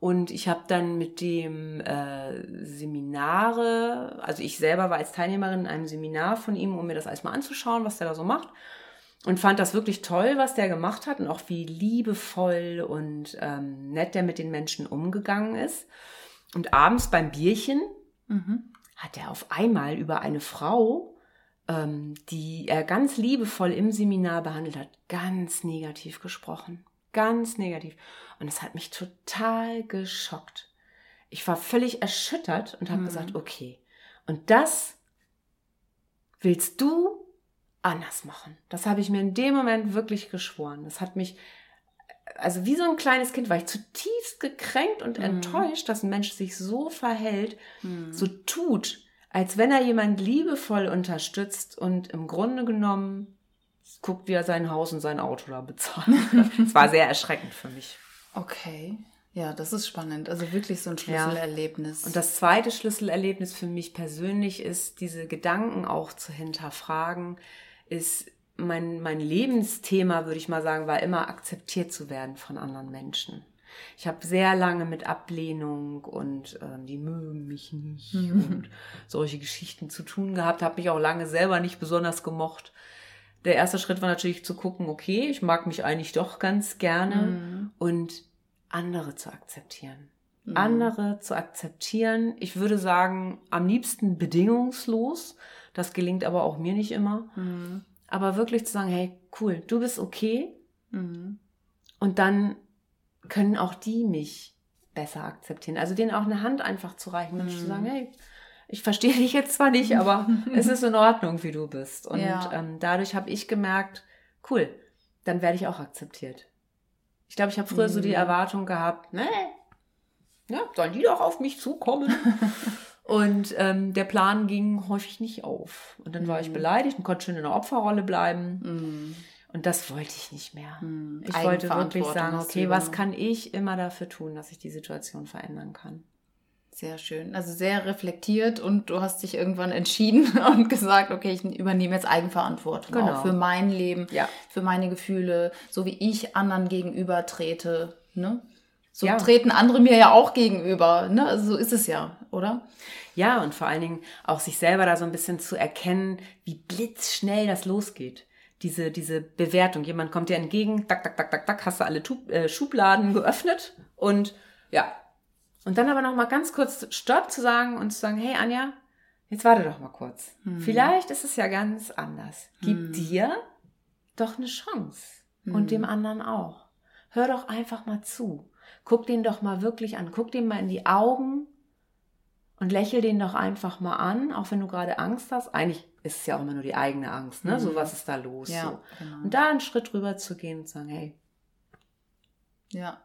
S2: Und ich habe dann mit dem äh, Seminare, also ich selber war als Teilnehmerin in einem Seminar von ihm, um mir das alles mal anzuschauen, was der da so macht und fand das wirklich toll, was der gemacht hat und auch wie liebevoll und ähm, nett der mit den Menschen umgegangen ist. Und abends beim Bierchen mhm. hat er auf einmal über eine Frau, ähm, die er ganz liebevoll im Seminar behandelt hat, ganz negativ gesprochen. Ganz negativ. Und es hat mich total geschockt. Ich war völlig erschüttert und habe mhm. gesagt, okay, und das willst du anders machen. Das habe ich mir in dem Moment wirklich geschworen. Das hat mich, also wie so ein kleines Kind war ich zutiefst gekränkt und mhm. enttäuscht, dass ein Mensch sich so verhält, mhm. so tut, als wenn er jemand liebevoll unterstützt und im Grunde genommen guckt, wie er sein Haus und sein Auto da bezahlt. *laughs* Es war sehr erschreckend für mich.
S1: Okay. Ja, das ist spannend. Also wirklich so ein Schlüsselerlebnis.
S2: Ja. Und das zweite Schlüsselerlebnis für mich persönlich ist, diese Gedanken auch zu hinterfragen, ist mein, mein Lebensthema, würde ich mal sagen, war immer akzeptiert zu werden von anderen Menschen. Ich habe sehr lange mit Ablehnung und ähm, die mögen mich nicht mhm. und solche Geschichten zu tun gehabt, habe mich auch lange selber nicht besonders gemocht. Der erste Schritt war natürlich zu gucken, okay, ich mag mich eigentlich doch ganz gerne mhm. und andere zu akzeptieren. Mhm. Andere zu akzeptieren. Ich würde sagen, am liebsten bedingungslos. Das gelingt aber auch mir nicht immer. Mhm. Aber wirklich zu sagen, hey, cool, du bist okay. Mhm. Und dann können auch die mich besser akzeptieren. Also denen auch eine Hand einfach zu reichen und zu sagen, mhm. hey, ich verstehe dich jetzt zwar nicht, aber *laughs* es ist in Ordnung, wie du bist. Und ja. ähm, dadurch habe ich gemerkt, cool, dann werde ich auch akzeptiert. Ich glaube, ich habe früher mhm. so die mhm. Erwartung gehabt, ne, ja, sollen die doch auf mich zukommen. *laughs* und ähm, der Plan ging häufig nicht auf. Und dann war ich mhm. beleidigt und konnte schön in der Opferrolle bleiben. Mhm. Und das wollte ich nicht mehr. Mhm. Ich wollte wirklich sagen, okay, was kann ich immer dafür tun, dass ich die Situation verändern kann?
S1: Sehr schön. Also sehr reflektiert und du hast dich irgendwann entschieden *laughs* und gesagt, okay, ich übernehme jetzt Eigenverantwortung genau. auch für mein Leben, ja. für meine Gefühle, so wie ich anderen gegenüber trete. Ne? So ja. treten andere mir ja auch gegenüber. Ne? Also so ist es ja, oder?
S2: Ja, und vor allen Dingen auch sich selber da so ein bisschen zu erkennen, wie blitzschnell das losgeht diese, diese Bewertung. Jemand kommt dir entgegen, tak, tak, tak, tak, tak, hast du alle Tub, äh, Schubladen geöffnet und ja, und dann aber noch mal ganz kurz Stopp zu sagen und zu sagen, hey Anja, jetzt warte doch mal kurz. Hm. Vielleicht ist es ja ganz anders. Gib hm. dir doch eine Chance hm. und dem anderen auch. Hör doch einfach mal zu. Guck den doch mal wirklich an. Guck den mal in die Augen und lächel den doch einfach mal an, auch wenn du gerade Angst hast. Eigentlich ist es ja auch immer nur die eigene Angst, ne? So, mhm. was ist da los? Ja, so. genau. Und da einen Schritt rüber zu gehen und zu sagen, hey, ja,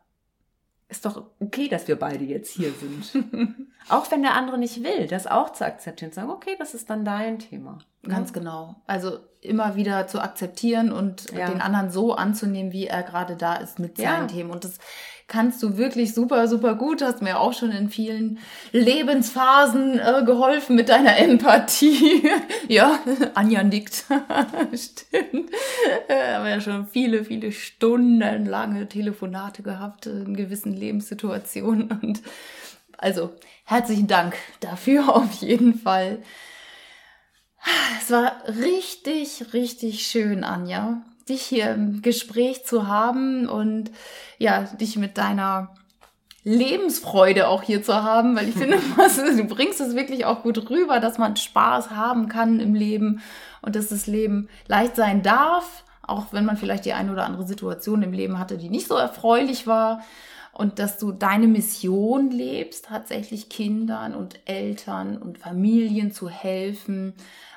S2: ist doch okay, dass wir beide jetzt hier sind. *laughs* auch wenn der andere nicht will, das auch zu akzeptieren, zu sagen, okay, das ist dann dein Thema.
S1: Ganz genau. Also immer wieder zu akzeptieren und ja. den anderen so anzunehmen, wie er gerade da ist mit seinen ja. Themen. Und das kannst du wirklich super, super gut. Hast mir auch schon in vielen Lebensphasen äh, geholfen mit deiner Empathie. *laughs* ja, *laughs* Anja nickt. *laughs* Stimmt. Äh, haben ja schon viele, viele stundenlange Telefonate gehabt in gewissen Lebenssituationen. Und also herzlichen Dank dafür auf jeden Fall. Es war richtig, richtig schön, Anja dich hier im Gespräch zu haben und ja, dich mit deiner Lebensfreude auch hier zu haben, weil ich finde, *laughs* du bringst es wirklich auch gut rüber, dass man Spaß haben kann im Leben und dass das Leben leicht sein darf, auch wenn man vielleicht die eine oder andere Situation im Leben hatte, die nicht so erfreulich war. Und dass du deine Mission lebst, tatsächlich Kindern und Eltern und Familien zu helfen,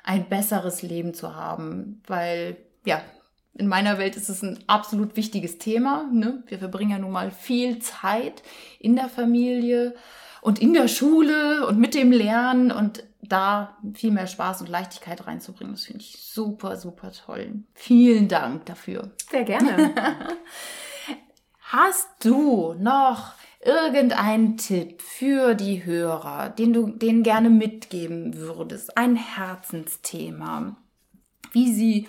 S1: ein besseres Leben zu haben, weil ja, in meiner Welt ist es ein absolut wichtiges Thema. Ne? Wir verbringen ja nun mal viel Zeit in der Familie und in der Schule und mit dem Lernen und da viel mehr Spaß und Leichtigkeit reinzubringen. Das finde ich super, super toll. Vielen Dank dafür.
S2: Sehr gerne. *laughs*
S1: Hast du noch irgendeinen Tipp für die Hörer, den du denen gerne mitgeben würdest? Ein Herzensthema, wie sie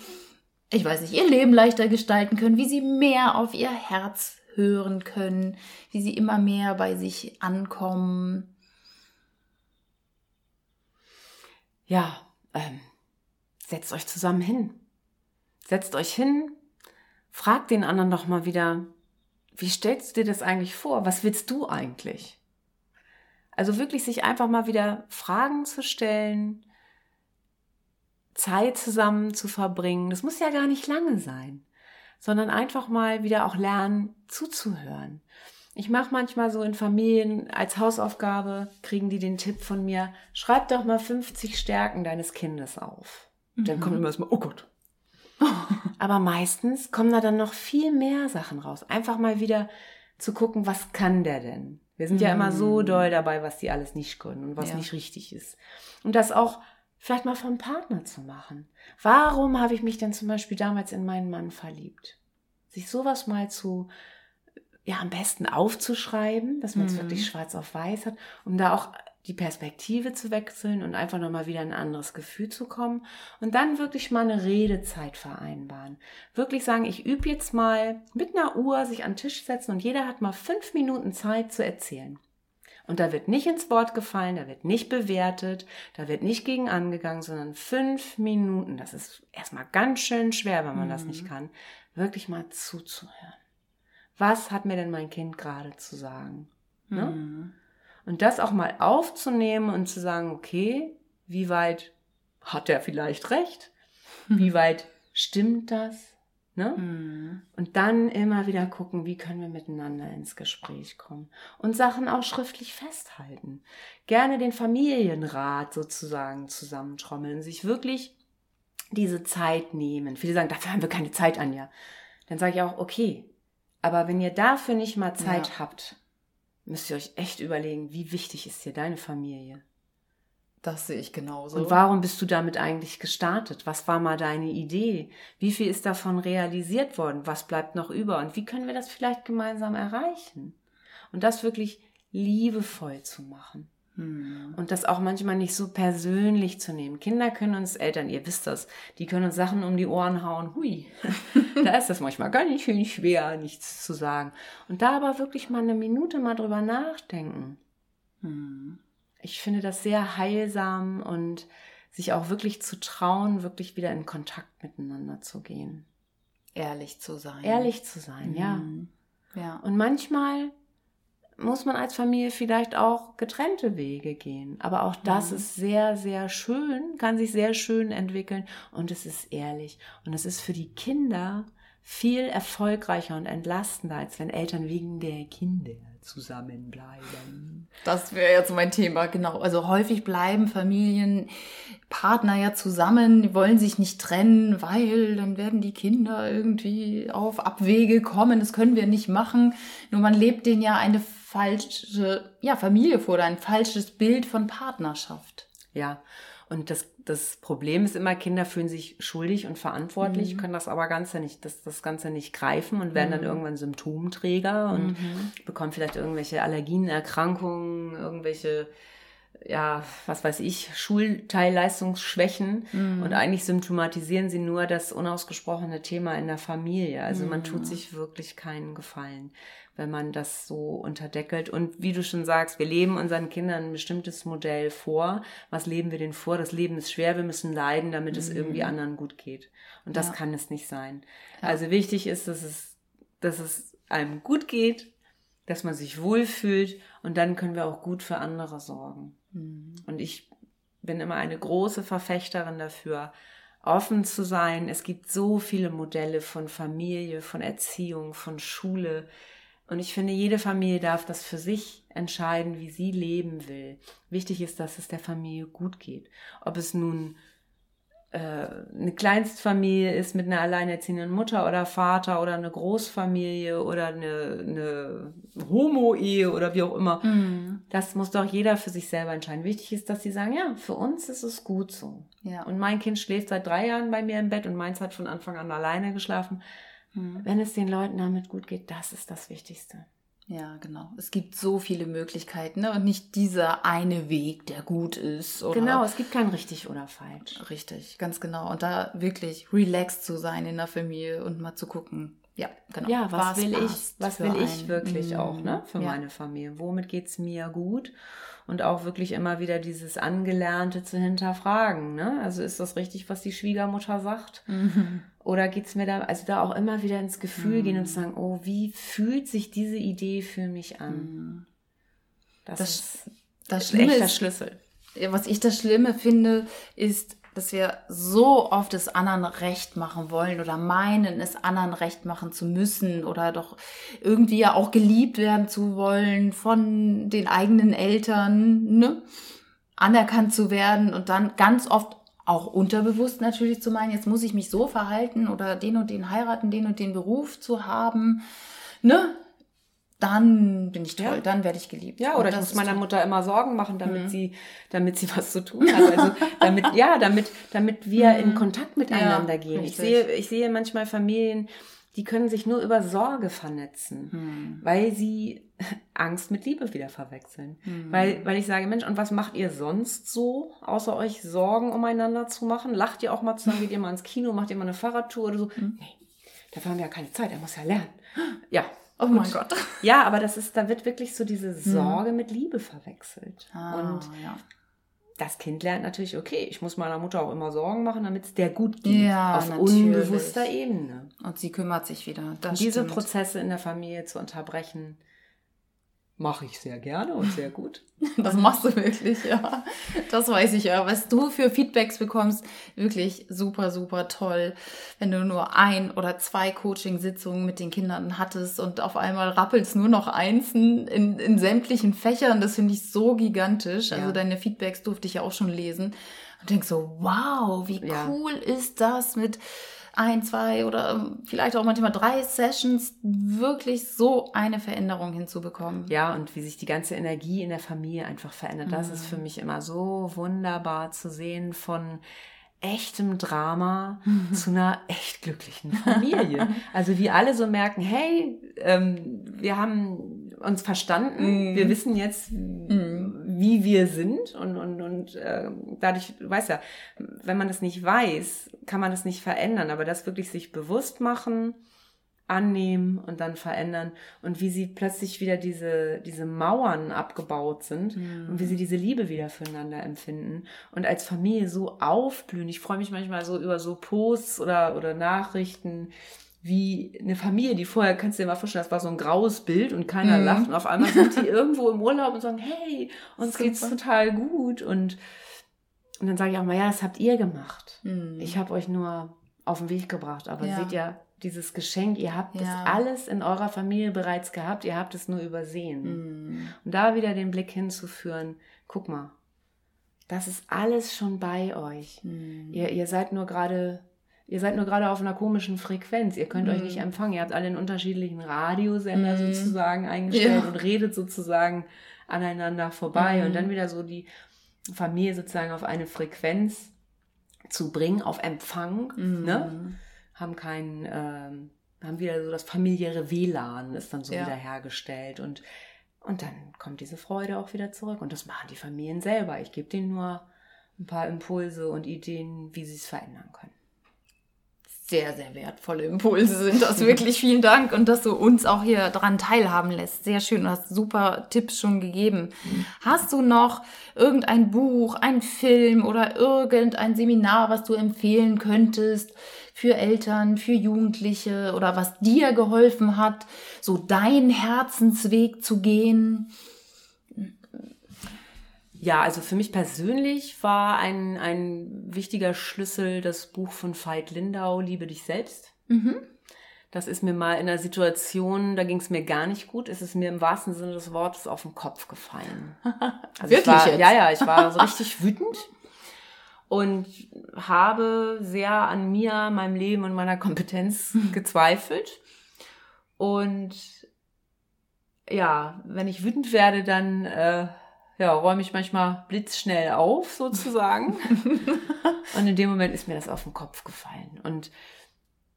S1: ich weiß nicht, ihr Leben leichter gestalten können, wie sie mehr auf ihr Herz hören können, wie sie immer mehr bei sich ankommen.
S2: Ja, ähm, setzt euch zusammen hin. Setzt euch hin, fragt den anderen doch mal wieder, wie stellst du dir das eigentlich vor? Was willst du eigentlich? Also wirklich sich einfach mal wieder Fragen zu stellen, Zeit zusammen zu verbringen. Das muss ja gar nicht lange sein, sondern einfach mal wieder auch lernen zuzuhören. Ich mache manchmal so in Familien als Hausaufgabe, kriegen die den Tipp von mir, schreib doch mal 50 Stärken deines Kindes auf. Mhm. Dann kommt immer erstmal, oh Gott. Aber meistens kommen da dann noch viel mehr Sachen raus. Einfach mal wieder zu gucken, was kann der denn? Wir sind mhm. ja immer so mhm. doll dabei, was die alles nicht können und was ja. nicht richtig ist. Und das auch vielleicht mal vom Partner zu machen. Warum habe ich mich denn zum Beispiel damals in meinen Mann verliebt? Sich sowas mal zu, ja, am besten aufzuschreiben, dass man es
S1: Mhm.
S2: wirklich schwarz auf weiß hat, um da auch die Perspektive zu wechseln und einfach nochmal wieder in ein anderes Gefühl zu kommen. Und dann wirklich mal eine Redezeit vereinbaren. Wirklich sagen, ich übe jetzt mal mit einer Uhr sich an den Tisch setzen und jeder hat mal fünf Minuten Zeit zu erzählen. Und da wird nicht ins Wort gefallen, da wird nicht bewertet, da wird nicht gegen angegangen, sondern fünf Minuten. Das ist erstmal ganz schön schwer, wenn man das nicht kann. Wirklich mal zuzuhören. Was hat mir denn mein Kind gerade zu sagen? Ne?
S1: Mhm.
S2: Und das auch mal aufzunehmen und zu sagen, okay, wie weit hat er vielleicht recht? Wie *laughs* weit stimmt das? Ne?
S1: Mhm.
S2: Und dann immer wieder gucken, wie können wir miteinander ins Gespräch kommen. Und Sachen auch schriftlich festhalten. Gerne den Familienrat sozusagen zusammentrommeln, sich wirklich diese Zeit nehmen. Viele sagen, dafür haben wir keine Zeit, Anja. Dann sage ich auch, okay, aber wenn ihr dafür nicht mal Zeit
S1: Ja.
S2: habt, müsst ihr euch echt überlegen, wie wichtig ist dir deine Familie?
S1: Das sehe ich genauso.
S2: Und warum bist du damit eigentlich gestartet? Was war mal deine Idee? Wie viel ist davon realisiert worden? Was bleibt noch über? Und wie können wir das vielleicht gemeinsam erreichen? Und das wirklich liebevoll zu machen.
S1: Mhm.
S2: Und das auch manchmal nicht so persönlich zu nehmen. Kinder können uns, Eltern, ihr wisst das, die können uns Sachen um die Ohren hauen. Hui, *laughs* da ist das manchmal ganz schön schwer, nichts zu sagen. Und da aber wirklich mal eine Minute mal drüber nachdenken.
S1: Mhm.
S2: Ich finde das sehr heilsam und sich auch wirklich zu trauen, wirklich wieder in Kontakt miteinander zu gehen.
S1: Ehrlich zu sein.
S2: Ehrlich zu sein, ja.
S1: Mhm. Ja.
S2: Und manchmal muss man als Familie vielleicht auch getrennte Wege gehen. Aber auch das
S1: Mhm.
S2: ist sehr, sehr schön, kann sich sehr schön entwickeln und es ist ehrlich. Und es ist für die Kinder viel erfolgreicher und entlastender, als wenn Eltern wegen der Kinder zusammenbleiben.
S1: Das wäre jetzt mein Thema, genau. Also häufig bleiben Familienpartner ja zusammen, die wollen sich nicht trennen, weil dann werden die Kinder irgendwie auf Abwege kommen. Das können wir nicht machen. Nur man lebt denen ja eine falsche ja, Familie vor oder ein falsches Bild von Partnerschaft.
S2: Ja, und das, das Problem ist immer, Kinder fühlen sich schuldig und verantwortlich, können das aber Ganze nicht, das, das Ganze nicht greifen und werden dann irgendwann Symptomträger und bekommen vielleicht irgendwelche Allergien, Erkrankungen, irgendwelche, ja, was weiß ich, Schulteilleistungsschwächen. Und eigentlich symptomatisieren sie nur das unausgesprochene Thema in der Familie. Also man tut sich wirklich keinen Gefallen, wenn man das so unterdeckelt. Und wie du schon sagst, wir leben unseren Kindern ein bestimmtes Modell vor. Was leben wir denen vor? Das Leben ist schwer, wir müssen leiden, damit es irgendwie anderen gut geht. Und das
S1: Ja.
S2: kann es nicht sein. Also wichtig ist, dass es, dass es einem gut geht, dass man sich wohlfühlt und dann können wir auch gut für andere sorgen. Und ich bin immer eine große Verfechterin dafür, offen zu sein. Es gibt so viele Modelle von Familie, von Erziehung, von Schule. Und ich finde, jede Familie darf das für sich entscheiden, wie sie leben will. Wichtig ist, dass es der Familie gut geht. Ob es nun äh, eine Kleinstfamilie ist mit einer alleinerziehenden Mutter oder Vater oder eine Großfamilie oder eine, eine Homo-Ehe oder wie auch immer. Das muss doch jeder für sich selber entscheiden. Wichtig ist, dass sie sagen, ja, für uns ist es gut so.
S1: Ja.
S2: Und mein Kind schläft seit drei Jahren bei mir im Bett und meins hat von Anfang an alleine geschlafen. Wenn es den Leuten damit gut geht, das ist das Wichtigste.
S1: Ja, genau. Es gibt so viele Möglichkeiten ne? und nicht dieser eine Weg, der gut ist. Oder
S2: Genau, es gibt kein richtig oder falsch.
S1: Richtig, ganz genau. Und da wirklich relaxed zu sein in der Familie und mal zu gucken. Ja, genau.
S2: Ja, was, will ich, was will ich wirklich
S1: Mhm.
S2: auch, ne, für
S1: ja.
S2: meine Familie? Womit geht's mir gut? Und auch wirklich immer wieder dieses Angelernte zu hinterfragen, ne? Also ist das richtig, was die Schwiegermutter sagt?
S1: Mhm.
S2: Oder geht's mir da, also da auch immer wieder ins Gefühl gehen und zu sagen, oh, wie fühlt sich diese Idee für mich an? Das,
S1: Das,
S2: ist,
S1: das Schlimme
S2: echt der
S1: ist,
S2: Schlüssel.
S1: Was ich das Schlimme finde, ist, dass wir so oft es anderen recht machen wollen oder meinen, es anderen recht machen zu müssen oder doch irgendwie ja auch geliebt werden zu wollen von den eigenen Eltern, ne? anerkannt zu werden und dann ganz oft auch unterbewusst natürlich zu meinen, jetzt muss ich mich so verhalten oder den und den heiraten, den und den Beruf zu haben, ne? Dann bin ich toll,
S2: Ja.
S1: dann werde ich geliebt.
S2: Ja, oder ich muss meiner
S1: toll.
S2: Mutter immer Sorgen machen, damit sie, damit sie *laughs* was zu tun hat. Also damit, ja, damit, damit wir in Kontakt miteinander
S1: Mhm. Ja,
S2: gehen. Ich sehe, ich sehe manchmal Familien, die können sich nur über Sorge vernetzen,
S1: Hm.
S2: weil sie *laughs* Angst mit Liebe wieder verwechseln.
S1: Hm.
S2: Weil, weil ich sage, Mensch, und was macht ihr sonst so, außer euch Sorgen umeinander zu machen? Lacht ihr auch mal zusammen, geht ihr mal ins Kino, macht ihr mal eine Fahrradtour oder so?
S1: Hm.
S2: Nee, dafür haben wir ja keine Zeit, er muss ja lernen. Ja,
S1: Oh mein Gott. *laughs*
S2: ja, aber das ist, da wird wirklich so diese Sorge mit Liebe verwechselt.
S1: Ah,
S2: Und
S1: ja.
S2: das Kind lernt natürlich, okay, ich muss meiner Mutter auch immer Sorgen machen, damit es der gut geht.
S1: Ja,
S2: auf
S1: natürlich.
S2: unbewusster Ebene.
S1: Und sie kümmert sich wieder.
S2: Diese
S1: stimmt.
S2: Prozesse in der Familie zu unterbrechen, mache ich sehr gerne und sehr gut. *laughs*
S1: Das machst du wirklich, ja. Das weiß ich ja. Was du für Feedbacks bekommst, wirklich super, super toll. Wenn du nur ein oder zwei Coaching-Sitzungen mit den Kindern hattest und auf einmal rappelst nur noch Einsen in, in sämtlichen Fächern, das finde ich so gigantisch. Also
S2: Ja.
S1: deine Feedbacks durfte ich ja auch schon lesen. Und denk so, wow, wie
S2: Ja.
S1: cool ist das mit ein, zwei oder ähm, vielleicht auch manchmal drei Sessions wirklich so eine Veränderung hinzubekommen.
S2: Ja, und wie sich die ganze Energie in der Familie einfach verändert. Das ist für
S1: Mhm.
S2: mich immer so wunderbar zu sehen von echtem Drama *laughs* zu einer echt glücklichen Familie. Also wie alle so merken, hey, ähm, wir haben uns verstanden,
S1: Mhm.
S2: wir wissen jetzt, wie wir sind und, und, und äh, dadurch, du weißt ja, wenn man das nicht weiß, kann man das nicht verändern, aber das wirklich sich bewusst machen, annehmen und dann verändern und wie sie plötzlich wieder diese, diese Mauern abgebaut sind und wie sie diese Liebe wieder füreinander empfinden und als Familie so aufblühen. Ich freue mich manchmal so über so Posts oder, oder Nachrichten, wie eine Familie, die vorher, kannst du dir mal vorstellen, das war so ein graues Bild und keiner
S1: Mhm.
S2: lacht und auf einmal sind die *laughs* irgendwo im Urlaub und sagen, hey, uns
S1: Super.
S2: geht's total gut und, und dann sage ich auch mal, ja, das habt ihr gemacht.
S1: Mhm.
S2: Ich habe euch nur auf den Weg gebracht, aber
S1: Ja.
S2: seht ihr, dieses Geschenk, ihr habt das
S1: Ja.
S2: alles in eurer Familie bereits gehabt, ihr habt es nur übersehen.
S1: Mhm.
S2: Und da wieder den Blick hinzuführen, guck mal, das ist alles schon bei euch.
S1: Mhm.
S2: Ihr, ihr seid nur gerade, ihr seid nur gerade auf einer komischen Frequenz. Ihr könnt euch
S1: Mhm.
S2: nicht empfangen. Ihr habt alle einen unterschiedlichen Radiosender
S1: Mhm.
S2: sozusagen eingestellt
S1: Ja.
S2: und redet sozusagen aneinander vorbei
S1: Mhm.
S2: und dann wieder so die Familie sozusagen auf eine Frequenz zu bringen, auf Empfang,
S1: Mhm.
S2: ne? Haben keinen, ähm, haben wieder so das familiäre WLAN ist dann so
S1: Ja.
S2: wieder hergestellt und und dann kommt diese Freude auch wieder zurück. Und das machen die Familien selber. Ich gebe denen nur ein paar Impulse und Ideen, wie sie es verändern können.
S1: Sehr, sehr wertvolle Impulse sind das wirklich. Vielen Dank und dass du uns auch hier dran teilhaben lässt. Sehr schön. Du hast super Tipps schon gegeben. Hast du noch irgendein Buch, ein Film oder irgendein Seminar, was du empfehlen könntest für Eltern, für Jugendliche oder was dir geholfen hat, so deinen Herzensweg zu gehen?
S2: Ja, also für mich persönlich war ein, ein wichtiger Schlüssel das Buch von Veit Lindau, Liebe dich selbst. Das ist mir mal in einer Situation, da ging es mir gar nicht gut, ist es mir im wahrsten Sinne des Wortes auf den Kopf gefallen. *laughs* Also
S1: Wirklich
S2: ich war,
S1: jetzt?
S2: Ja, ja, ich war so *laughs* richtig wütend und habe sehr an mir, meinem Leben und meiner Kompetenz *laughs* gezweifelt. Und ja, wenn ich wütend werde, dann äh, ja, räume ich manchmal blitzschnell auf, sozusagen. *laughs* und in dem Moment ist mir das auf den Kopf gefallen. Und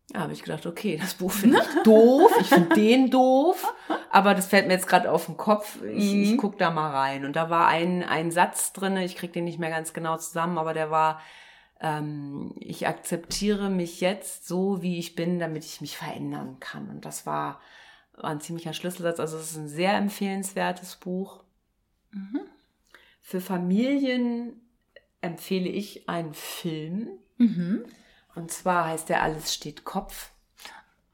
S2: da habe ich gedacht, okay, das Buch finde ich *laughs* doof, ich finde den doof, aber das fällt mir jetzt gerade auf den Kopf. Ich, ich
S1: Mhm.
S2: gucke da mal rein. Und da war ein, ein Satz drin, ich kriege den nicht mehr ganz genau zusammen, aber der war, ähm, ich akzeptiere mich jetzt so, wie ich bin, damit ich mich verändern kann. Und das war, war ein ziemlicher Schlüsselsatz. Also es ist ein sehr empfehlenswertes Buch.
S1: Mhm.
S2: Für Familien empfehle ich einen Film.
S1: Mhm.
S2: Und zwar heißt der Alles steht Kopf.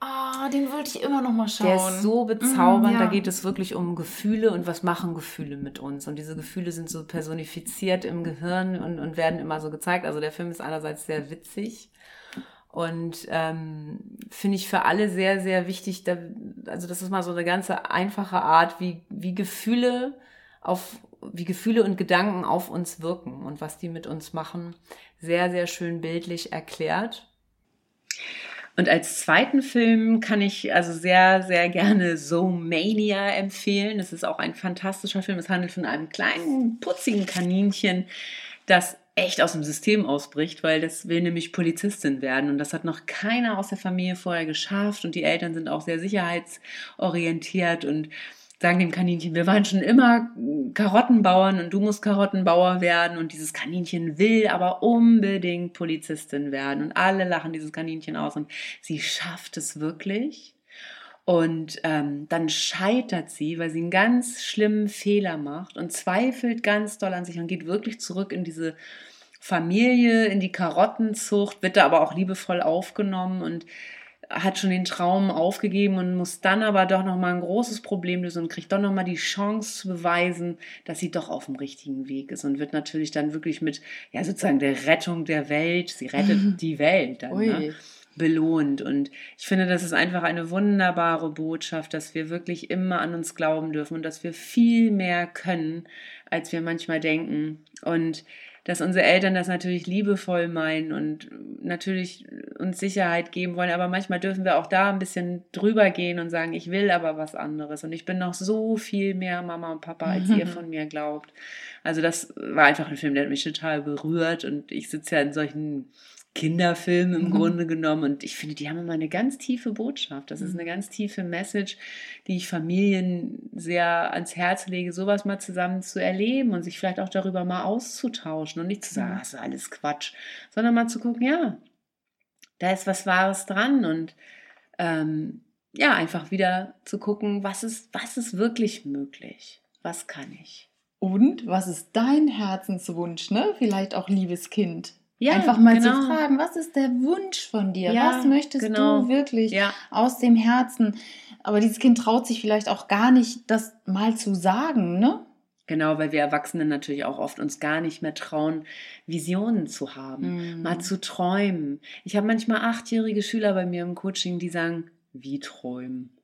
S1: Ah, den wollte ich immer noch mal schauen.
S2: Der ist so bezaubernd.
S1: Mm, ja.
S2: Da geht es wirklich um Gefühle und was machen Gefühle mit uns. Und diese Gefühle sind so personifiziert im Gehirn und, und werden immer so gezeigt. Also der Film ist einerseits sehr witzig und ähm, finde ich für alle sehr, sehr wichtig. Da, also das ist mal so eine ganze einfache Art, wie, wie Gefühle auf wie Gefühle und Gedanken auf uns wirken und was die mit uns machen. Sehr, sehr schön bildlich erklärt. Und als zweiten Film kann ich also sehr, sehr gerne Zoomania empfehlen. Das ist auch ein fantastischer Film. Es handelt von einem kleinen, putzigen Kaninchen, das echt aus dem System ausbricht, weil das will nämlich Polizistin werden und das hat noch keiner aus der Familie vorher geschafft und die Eltern sind auch sehr sicherheitsorientiert und sagen dem Kaninchen, wir waren schon immer Karottenbauern und du musst Karottenbauer werden und dieses Kaninchen will aber unbedingt Polizistin werden und alle lachen dieses Kaninchen aus und sie schafft es wirklich. Und ähm, dann scheitert sie, weil sie einen ganz schlimmen Fehler macht und zweifelt ganz doll an sich und geht wirklich zurück in diese Familie, in die Karottenzucht, wird da aber auch liebevoll aufgenommen und hat schon den Traum aufgegeben und muss dann aber doch nochmal ein großes Problem lösen und kriegt doch nochmal die Chance zu beweisen, dass sie doch auf dem richtigen Weg ist und wird natürlich dann wirklich mit, ja, sozusagen der Rettung der Welt, sie rettet *laughs* die Welt dann, ne, belohnt. Und ich finde, das ist einfach eine wunderbare Botschaft, dass wir wirklich immer an uns glauben dürfen und dass wir viel mehr können, als wir manchmal denken. Und dass unsere Eltern das natürlich liebevoll meinen und natürlich uns Sicherheit geben wollen, aber manchmal dürfen wir auch da ein bisschen drüber gehen und sagen, ich will aber was anderes. Und ich bin noch so viel mehr Mama und Papa, als ihr *laughs* von mir glaubt. Also das war einfach ein Film, der hat mich total berührt. Und ich sitze ja in solchen Kinderfilm im mhm. Grunde genommen. Und ich finde, die haben immer eine ganz tiefe Botschaft. Das ist eine ganz tiefe Message, die ich Familien sehr ans Herz lege, sowas mal zusammen zu erleben und sich vielleicht auch darüber mal auszutauschen und nicht zu sagen, das ist alles Quatsch, sondern mal zu gucken, ja, da ist was Wahres dran und ähm, ja, einfach wieder zu gucken, was ist, was ist wirklich möglich? Was kann ich?
S1: Und was ist dein Herzenswunsch, ne? Vielleicht auch liebes Kind. Ja, Einfach mal genau. zu fragen, was ist der Wunsch von dir? Ja, was möchtest genau. du wirklich ja. aus dem Herzen? Aber dieses Kind traut sich vielleicht auch gar nicht, das mal zu sagen, ne?
S2: Genau, weil wir Erwachsenen natürlich auch oft uns gar nicht mehr trauen, Visionen zu haben, mm. mal zu träumen. Ich habe manchmal achtjährige Schüler bei mir im Coaching, die sagen, wie träumen?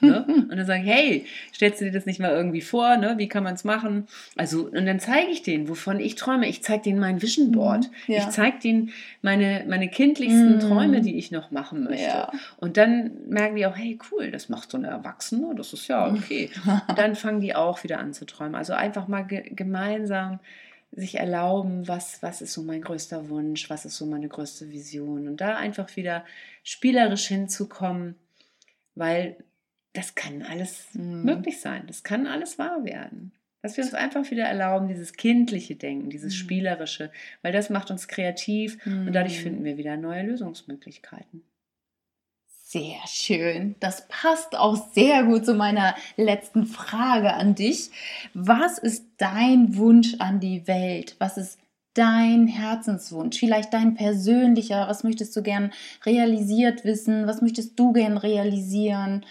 S2: Ne? Und dann sage ich, hey, stellst du dir das nicht mal irgendwie vor? Ne? Wie kann man es machen? Also, und dann zeige ich denen, wovon ich träume. Ich zeige denen mein Vision Board. Mhm, ja. Ich zeige denen meine, meine kindlichsten mm. Träume, die ich noch machen möchte. Ja. Und dann merken die auch, hey, cool, das macht so eine Erwachsene, das ist ja okay. und *laughs* dann fangen die auch wieder an zu träumen. Also einfach mal ge gemeinsam sich erlauben, was, was ist so mein größter Wunsch, was ist so meine größte Vision. Und da einfach wieder spielerisch hinzukommen, weil das kann alles mhm. möglich sein. Das kann alles wahr werden. Dass wir uns einfach wieder erlauben, dieses kindliche Denken, dieses mhm. spielerische, weil das macht uns kreativ mhm. und dadurch mhm. finden wir wieder neue Lösungsmöglichkeiten.
S1: Sehr schön. Das passt auch sehr gut zu meiner letzten Frage an dich. Was ist dein Wunsch an die Welt? Was ist dein Herzenswunsch, vielleicht dein persönlicher, was möchtest du gern realisiert wissen, was möchtest du gern realisieren,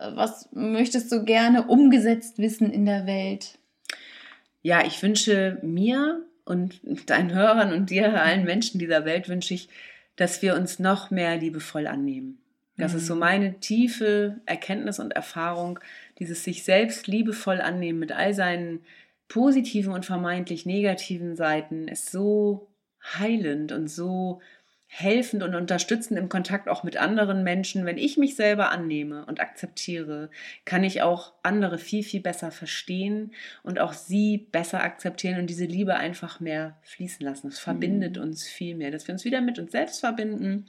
S1: äh, was möchtest du gerne umgesetzt wissen in der Welt?
S2: Ja, ich wünsche mir und deinen Hörern und dir, allen Menschen dieser Welt, wünsche ich, dass wir uns noch mehr liebevoll annehmen. Das mhm. ist so mhm. meine tiefe Erkenntnis und Erfahrung, dieses sich selbst liebevoll annehmen mit all seinen positiven und vermeintlich negativen Seiten ist so heilend und so helfend und unterstützend im Kontakt auch mit anderen Menschen. Wenn ich mich selber annehme und akzeptiere, kann ich auch andere viel, viel besser verstehen und auch sie besser akzeptieren und diese Liebe einfach mehr fließen lassen. Es verbindet mhm. uns viel mehr, dass wir uns wieder mit uns selbst verbinden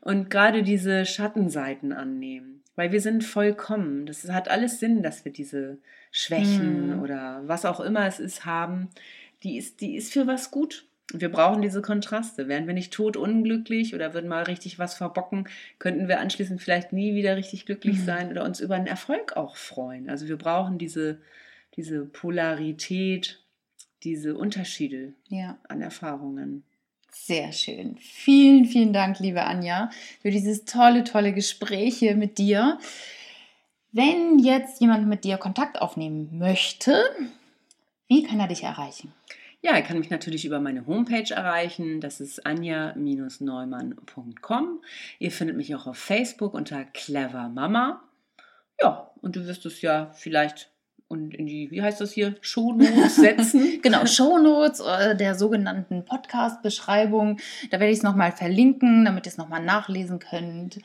S2: und gerade diese Schattenseiten annehmen, weil wir sind vollkommen. Das hat alles Sinn, dass wir diese Schwächen mhm. oder was auch immer es ist haben, die ist, die ist für was gut. Wir brauchen diese Kontraste. Wären wir nicht tot unglücklich oder würden mal richtig was verbocken, könnten wir anschließend vielleicht nie wieder richtig glücklich mhm. sein oder uns über einen Erfolg auch freuen. Also wir brauchen diese, diese Polarität, diese Unterschiede ja. an Erfahrungen.
S1: Sehr schön. Vielen, vielen Dank, liebe Anja, für dieses tolle, tolle Gespräch hier mit dir. Wenn jetzt jemand mit dir Kontakt aufnehmen möchte, wie kann er dich erreichen?
S2: Ja, er kann mich natürlich über meine Homepage erreichen. Das ist anja-neumann.com. Ihr findet mich auch auf Facebook unter Clever Mama. Ja, und du wirst es ja vielleicht und in die, wie heißt das hier, Shownotes *laughs* setzen.
S1: genau, Shownotes äh, der sogenannten Podcast-Beschreibung. Da werde ich es nochmal verlinken, damit ihr es nochmal nachlesen könnt.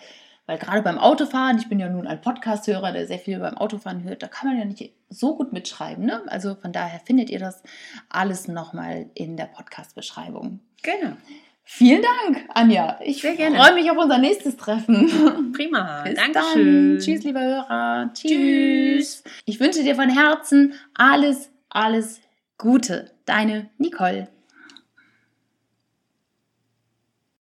S1: Weil gerade beim Autofahren, ich bin ja nun ein Podcast-Hörer, der sehr viel beim Autofahren hört, da kann man ja nicht so gut mitschreiben. Ne? Also von daher findet ihr das alles nochmal in der Podcast-Beschreibung.
S2: Genau.
S1: Vielen Dank, Anja. Ich freue mich auf unser nächstes Treffen.
S2: Prima. *laughs*
S1: Bis
S2: Dankeschön.
S1: dann. Tschüss, lieber Hörer. Tschüss. Ich wünsche dir von Herzen alles, alles Gute. Deine Nicole.